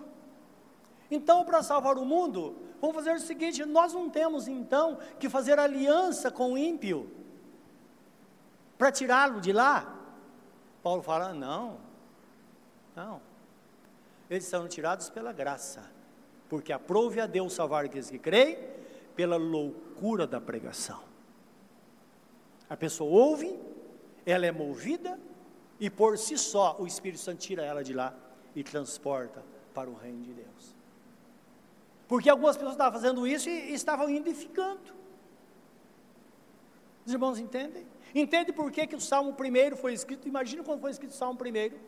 [SPEAKER 1] Então, para salvar o mundo, vamos fazer o seguinte: nós não temos então que fazer aliança com o ímpio para tirá-lo de lá. Paulo fala: não, não, eles são tirados pela graça porque aprove a Deus salvar aqueles que creem pela loucura da pregação. A pessoa ouve, ela é movida e por si só o Espírito Santo tira ela de lá e transporta para o reino de Deus. Porque algumas pessoas estavam fazendo isso e estavam indo e ficando. Os irmãos entendem? Entende por que, que o Salmo primeiro foi escrito? Imagina quando foi escrito o Salmo primeiro.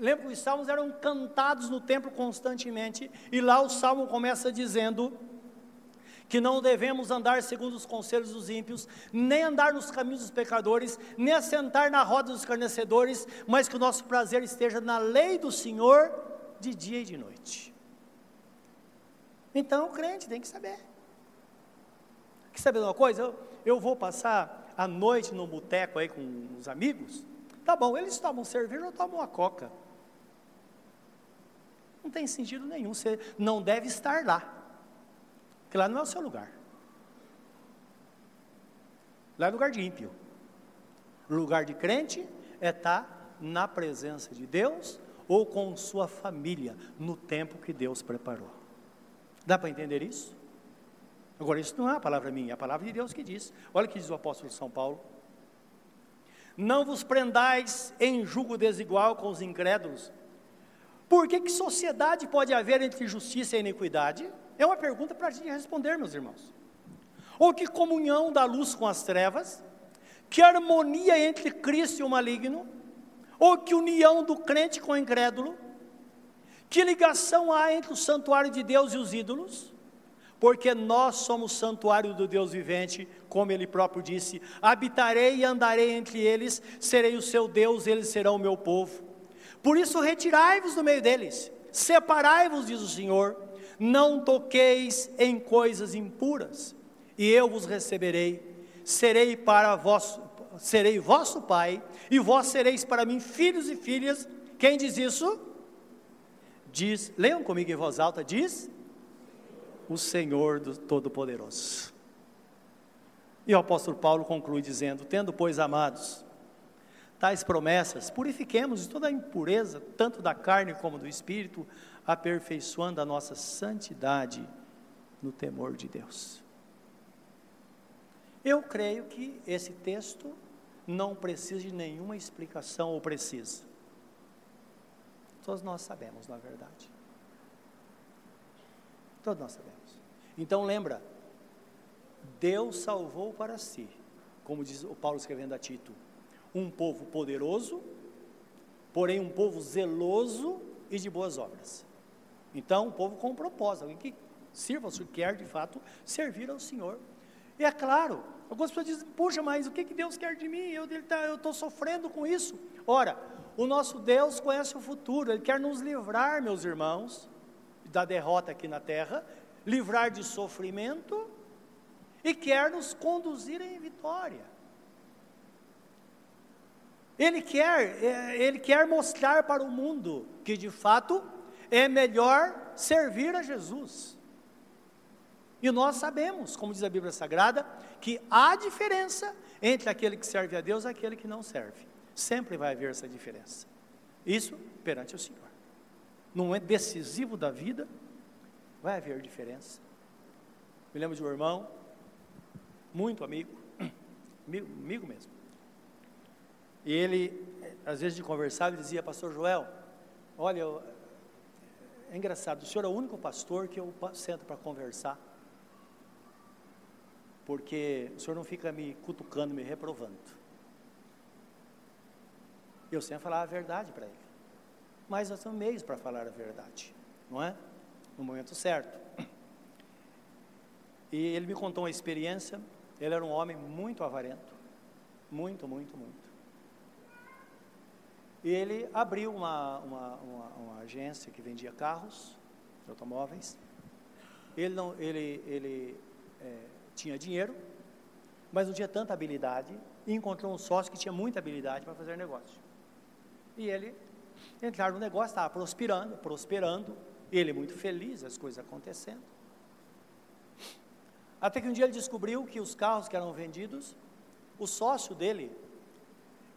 [SPEAKER 1] Lembra que os salmos eram cantados no templo constantemente, e lá o salmo começa dizendo que não devemos andar segundo os conselhos dos ímpios, nem andar nos caminhos dos pecadores, nem assentar na roda dos escarnecedores, mas que o nosso prazer esteja na lei do Senhor de dia e de noite. Então o crente tem que saber. Quer saber de uma coisa? Eu, eu vou passar a noite no boteco aí com os amigos. Tá bom, eles tomam cerveja ou tomam a coca. Não tem sentido nenhum, você não deve estar lá, porque lá não é o seu lugar. Lá é lugar de ímpio. Lugar de crente é estar na presença de Deus ou com sua família, no tempo que Deus preparou. Dá para entender isso? Agora, isso não é a palavra minha, é a palavra de Deus que diz. Olha o que diz o apóstolo São Paulo. Não vos prendais em julgo desigual com os incrédulos, por que, que sociedade pode haver entre justiça e iniquidade? É uma pergunta para a gente responder, meus irmãos. Ou que comunhão da luz com as trevas? Que harmonia entre Cristo e o maligno? Ou que união do crente com o incrédulo? Que ligação há entre o santuário de Deus e os ídolos? Porque nós somos santuário do Deus vivente, como ele próprio disse: habitarei e andarei entre eles, serei o seu Deus, eles serão o meu povo. Por isso, retirai-vos do meio deles, separai-vos, diz o Senhor, não toqueis em coisas impuras, e eu vos receberei, serei para vós, serei vosso pai, e vós sereis para mim filhos e filhas. Quem diz isso? Diz, leiam comigo em voz alta, diz o Senhor do Todo-Poderoso. E o apóstolo Paulo conclui dizendo: Tendo, pois, amados, tais promessas, purifiquemos de toda a impureza, tanto da carne como do espírito, aperfeiçoando a nossa santidade no temor de Deus. Eu creio que esse texto não precisa de nenhuma explicação ou precisa. Todos nós sabemos, na verdade. Todos nós sabemos. Então lembra, Deus salvou para si, como diz o Paulo escrevendo a Tito, um povo poderoso, porém um povo zeloso e de boas obras. Então, um povo com propósito, alguém que Sirva se quer de fato servir ao Senhor. E é claro, algumas pessoas dizem, puxa, mas o que, que Deus quer de mim? Eu estou tá, sofrendo com isso. Ora, o nosso Deus conhece o futuro, Ele quer nos livrar, meus irmãos, da derrota aqui na terra, livrar de sofrimento e quer nos conduzir em vitória. Ele quer, é, ele quer mostrar para o mundo que de fato é melhor servir a Jesus. E nós sabemos, como diz a Bíblia Sagrada, que há diferença entre aquele que serve a Deus e aquele que não serve. Sempre vai haver essa diferença. Isso perante o Senhor. No momento decisivo da vida, vai haver diferença. Me lembro de um irmão, muito amigo, amigo, amigo mesmo. E ele, às vezes de conversar, ele dizia, Pastor Joel, olha, eu, é engraçado, o senhor é o único pastor que eu sento para conversar, porque o senhor não fica me cutucando, me reprovando. Eu sempre falava a verdade para ele, mas nós temos meios para falar a verdade, não é? No momento certo. E ele me contou uma experiência, ele era um homem muito avarento, muito, muito, muito. Ele abriu uma, uma, uma, uma agência que vendia carros, automóveis. Ele, não, ele, ele é, tinha dinheiro, mas não tinha tanta habilidade, e encontrou um sócio que tinha muita habilidade para fazer negócio. E ele entraram no negócio, estava prosperando, prosperando, ele muito feliz, as coisas acontecendo. Até que um dia ele descobriu que os carros que eram vendidos, o sócio dele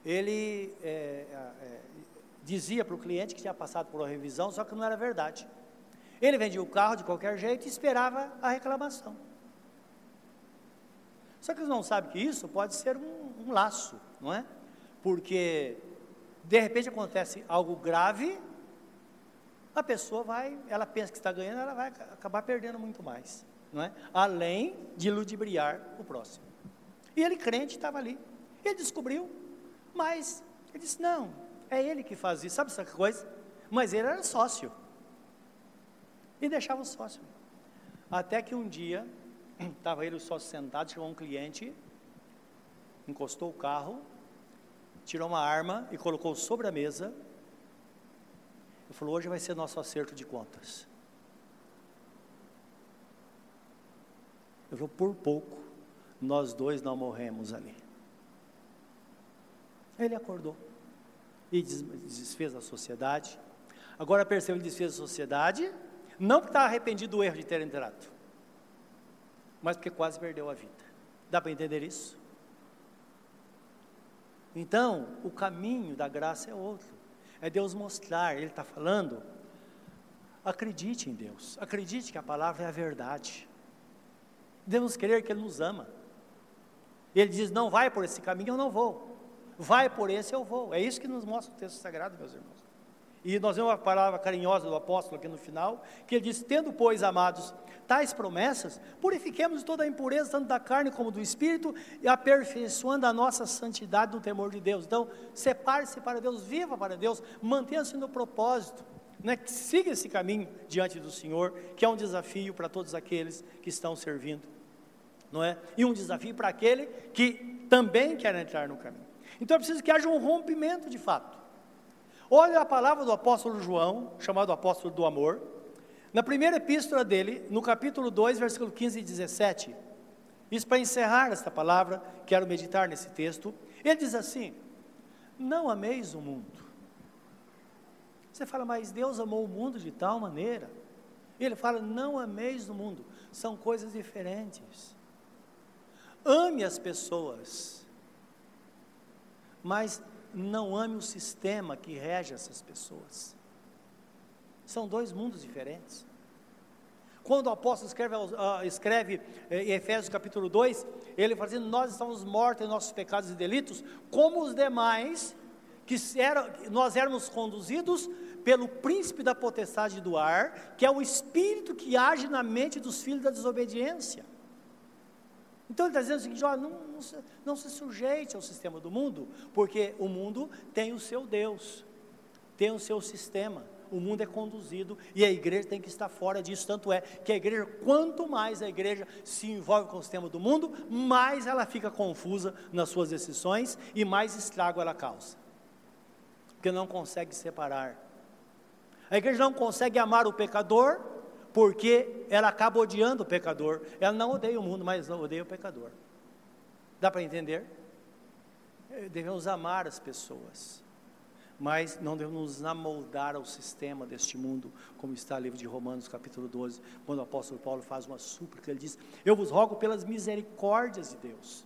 [SPEAKER 1] ele é, é, dizia para o cliente que tinha passado por uma revisão, só que não era verdade. Ele vendia o carro de qualquer jeito e esperava a reclamação. Só que eles não sabem que isso pode ser um, um laço, não é? Porque de repente acontece algo grave, a pessoa vai, ela pensa que está ganhando, ela vai acabar perdendo muito mais, não é? Além de ludibriar o próximo. E ele crente estava ali. Ele descobriu mas ele disse: não, é ele que faz isso, sabe essa coisa? Mas ele era sócio. E deixava o sócio. Até que um dia, estava ele o sócio sentado, chegou um cliente, encostou o carro, tirou uma arma e colocou sobre a mesa. E falou: hoje vai ser nosso acerto de contas. Eu falou: por pouco, nós dois não morremos ali. Ele acordou e desfez a sociedade. Agora percebeu ele desfez a sociedade, não porque estava arrependido do erro de ter entrado, mas porque quase perdeu a vida. Dá para entender isso? Então, o caminho da graça é outro. É Deus mostrar, Ele está falando. Acredite em Deus, acredite que a palavra é a verdade. Devemos crer que Ele nos ama. Ele diz: Não vai por esse caminho, eu não vou vai por esse eu vou. É isso que nos mostra o texto sagrado, meus irmãos. E nós vemos uma palavra carinhosa do apóstolo aqui no final, que ele diz: Tendo, pois, amados, tais promessas, purifiquemos toda a impureza, tanto da carne como do espírito, e aperfeiçoando a nossa santidade no temor de Deus. Então, separe-se para Deus, viva para Deus, mantenha-se no propósito, né? siga esse caminho diante do Senhor, que é um desafio para todos aqueles que estão servindo, não é? E um desafio para aquele que também quer entrar no caminho. Então é preciso que haja um rompimento de fato. Olha a palavra do apóstolo João, chamado apóstolo do amor, na primeira epístola dele, no capítulo 2, versículo 15 e 17. Isso para encerrar esta palavra, quero meditar nesse texto. Ele diz assim: Não ameis o mundo. Você fala, mas Deus amou o mundo de tal maneira. Ele fala: Não ameis o mundo. São coisas diferentes. Ame as pessoas mas não ame o sistema que rege essas pessoas. São dois mundos diferentes. Quando o apóstolo escreve, uh, escreve eh, em Efésios capítulo 2, ele fala assim: Nós estamos mortos em nossos pecados e delitos, como os demais, que era, nós éramos conduzidos pelo príncipe da potestade do ar, que é o espírito que age na mente dos filhos da desobediência. Então ele está dizendo o seguinte: ó, não, não, se, não se sujeite ao sistema do mundo, porque o mundo tem o seu Deus, tem o seu sistema. o mundo é conduzido e a igreja tem que estar fora disso. Tanto é que a igreja, quanto mais a igreja se envolve com o sistema do mundo, mais ela fica confusa nas suas decisões e mais estrago ela causa. Porque não consegue separar. A igreja não consegue amar o pecador, porque ela acaba odiando o pecador. Ela não odeia o mundo, mas odeia o pecador. Dá para entender? Eh, devemos amar as pessoas mas não devemos nos amoldar ao sistema deste mundo, como está no livro de Romanos, capítulo 12, quando o apóstolo Paulo faz uma súplica, ele diz: Eu vos rogo pelas misericórdias de Deus,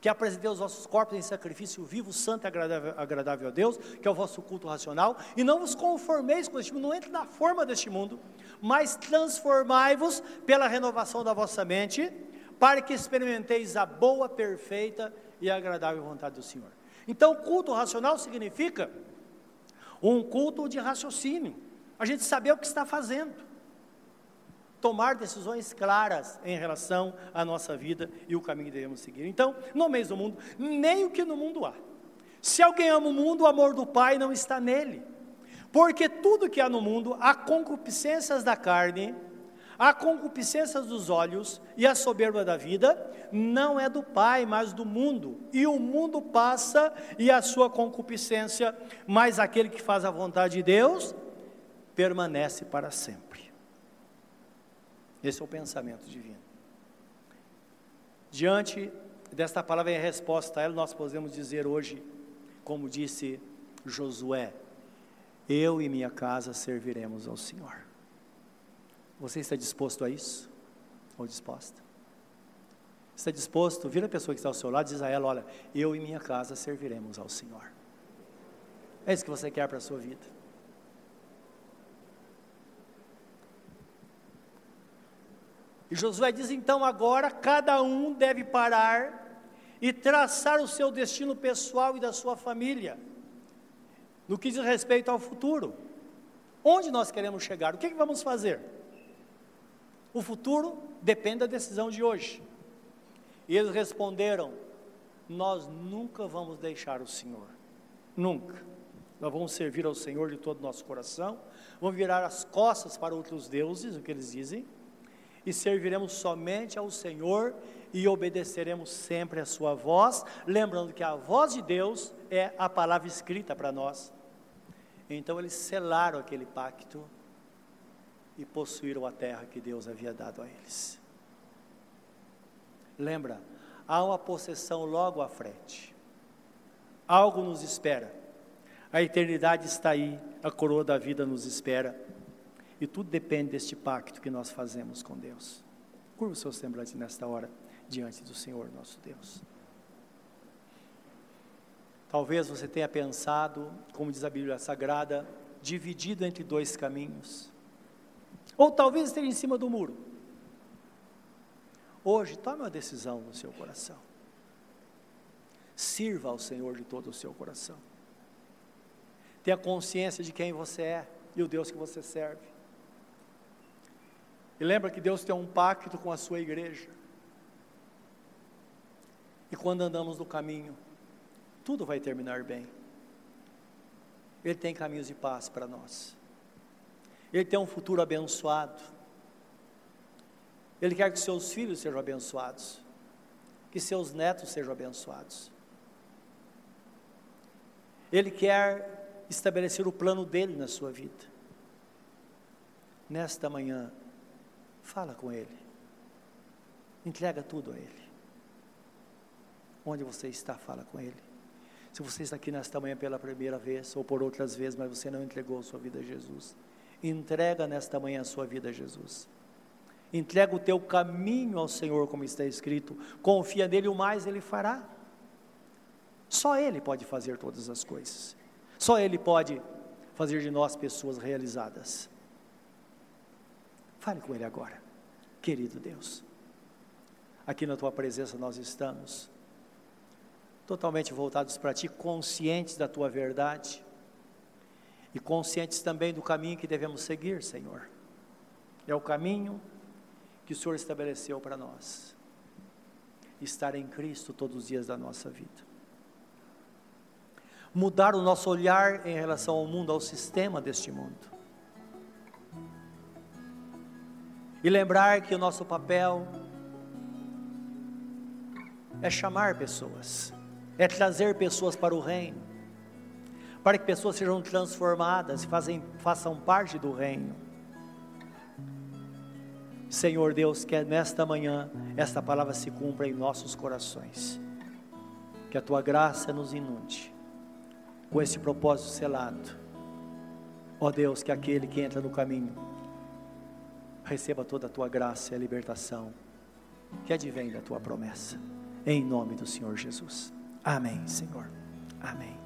[SPEAKER 1] que apresentei os vossos corpos em sacrifício vivo, santo e agradável, agradável a Deus, que é o vosso culto racional, e não vos conformeis com este mundo, não entre na forma deste mundo, mas transformai-vos pela renovação da vossa mente, para que experimenteis a boa, perfeita e agradável vontade do Senhor. Então, culto racional significa um culto de raciocínio, a gente saber o que está fazendo, tomar decisões claras em relação à nossa vida e o caminho que devemos seguir. Então, no meio do mundo, nem o que no mundo há. Se alguém ama o mundo, o amor do Pai não está nele. Porque tudo que há no mundo, há concupiscências da carne, a concupiscência dos olhos e a soberba da vida não é do Pai, mas do mundo. E o mundo passa e a sua concupiscência, mas aquele que faz a vontade de Deus permanece para sempre. Esse é o pensamento divino. Diante desta palavra em resposta a ela, nós podemos dizer hoje, como disse Josué: Eu e minha casa serviremos ao Senhor. Você está disposto a isso? Ou disposta? Está disposto? Vira a pessoa que está ao seu lado e diz a ela: Olha, eu e minha casa serviremos ao Senhor. É isso que você quer para a sua vida. E Josué diz então: agora cada um deve parar e traçar o seu destino pessoal e da sua família, no que diz respeito ao futuro. Onde nós queremos chegar? O que, é que vamos fazer? O futuro depende da decisão de hoje. E eles responderam: Nós nunca vamos deixar o Senhor. Nunca. Nós vamos servir ao Senhor de todo o nosso coração, vamos virar as costas para outros deuses, o que eles dizem, e serviremos somente ao Senhor e obedeceremos sempre a Sua voz, lembrando que a voz de Deus é a palavra escrita para nós. Então eles selaram aquele pacto e possuíram a terra que Deus havia dado a eles. Lembra, há uma possessão logo à frente. Algo nos espera. A eternidade está aí, a coroa da vida nos espera. E tudo depende deste pacto que nós fazemos com Deus. Curva o seu semblante nesta hora diante do Senhor nosso Deus. Talvez você tenha pensado, como diz a Bíblia Sagrada, dividido entre dois caminhos. Ou talvez esteja em cima do muro. Hoje, tome uma decisão no seu coração. Sirva ao Senhor de todo o seu coração. Tenha consciência de quem você é e o Deus que você serve. E lembra que Deus tem um pacto com a sua igreja. E quando andamos no caminho, tudo vai terminar bem. Ele tem caminhos de paz para nós. Ele tem um futuro abençoado. Ele quer que seus filhos sejam abençoados, que seus netos sejam abençoados. Ele quer estabelecer o plano dele na sua vida. Nesta manhã, fala com ele. Entrega tudo a ele. Onde você está, fala com ele. Se você está aqui nesta manhã pela primeira vez ou por outras vezes, mas você não entregou sua vida a Jesus, Entrega nesta manhã a sua vida a Jesus. Entrega o teu caminho ao Senhor, como está escrito. Confia nele, o mais ele fará. Só Ele pode fazer todas as coisas. Só Ele pode fazer de nós pessoas realizadas. Fale com Ele agora, querido Deus. Aqui na Tua presença nós estamos, totalmente voltados para Ti, conscientes da Tua verdade e conscientes também do caminho que devemos seguir, Senhor. É o caminho que o Senhor estabeleceu para nós. Estar em Cristo todos os dias da nossa vida. Mudar o nosso olhar em relação ao mundo, ao sistema deste mundo. E lembrar que o nosso papel é chamar pessoas, é trazer pessoas para o reino, para que pessoas sejam transformadas e fazem, façam parte do reino. Senhor Deus, que nesta manhã esta palavra se cumpra em nossos corações, que a tua graça nos inunde com esse propósito selado. Ó Deus, que aquele que entra no caminho receba toda a tua graça e a libertação que advém da tua promessa. Em nome do Senhor Jesus. Amém, Senhor. Amém.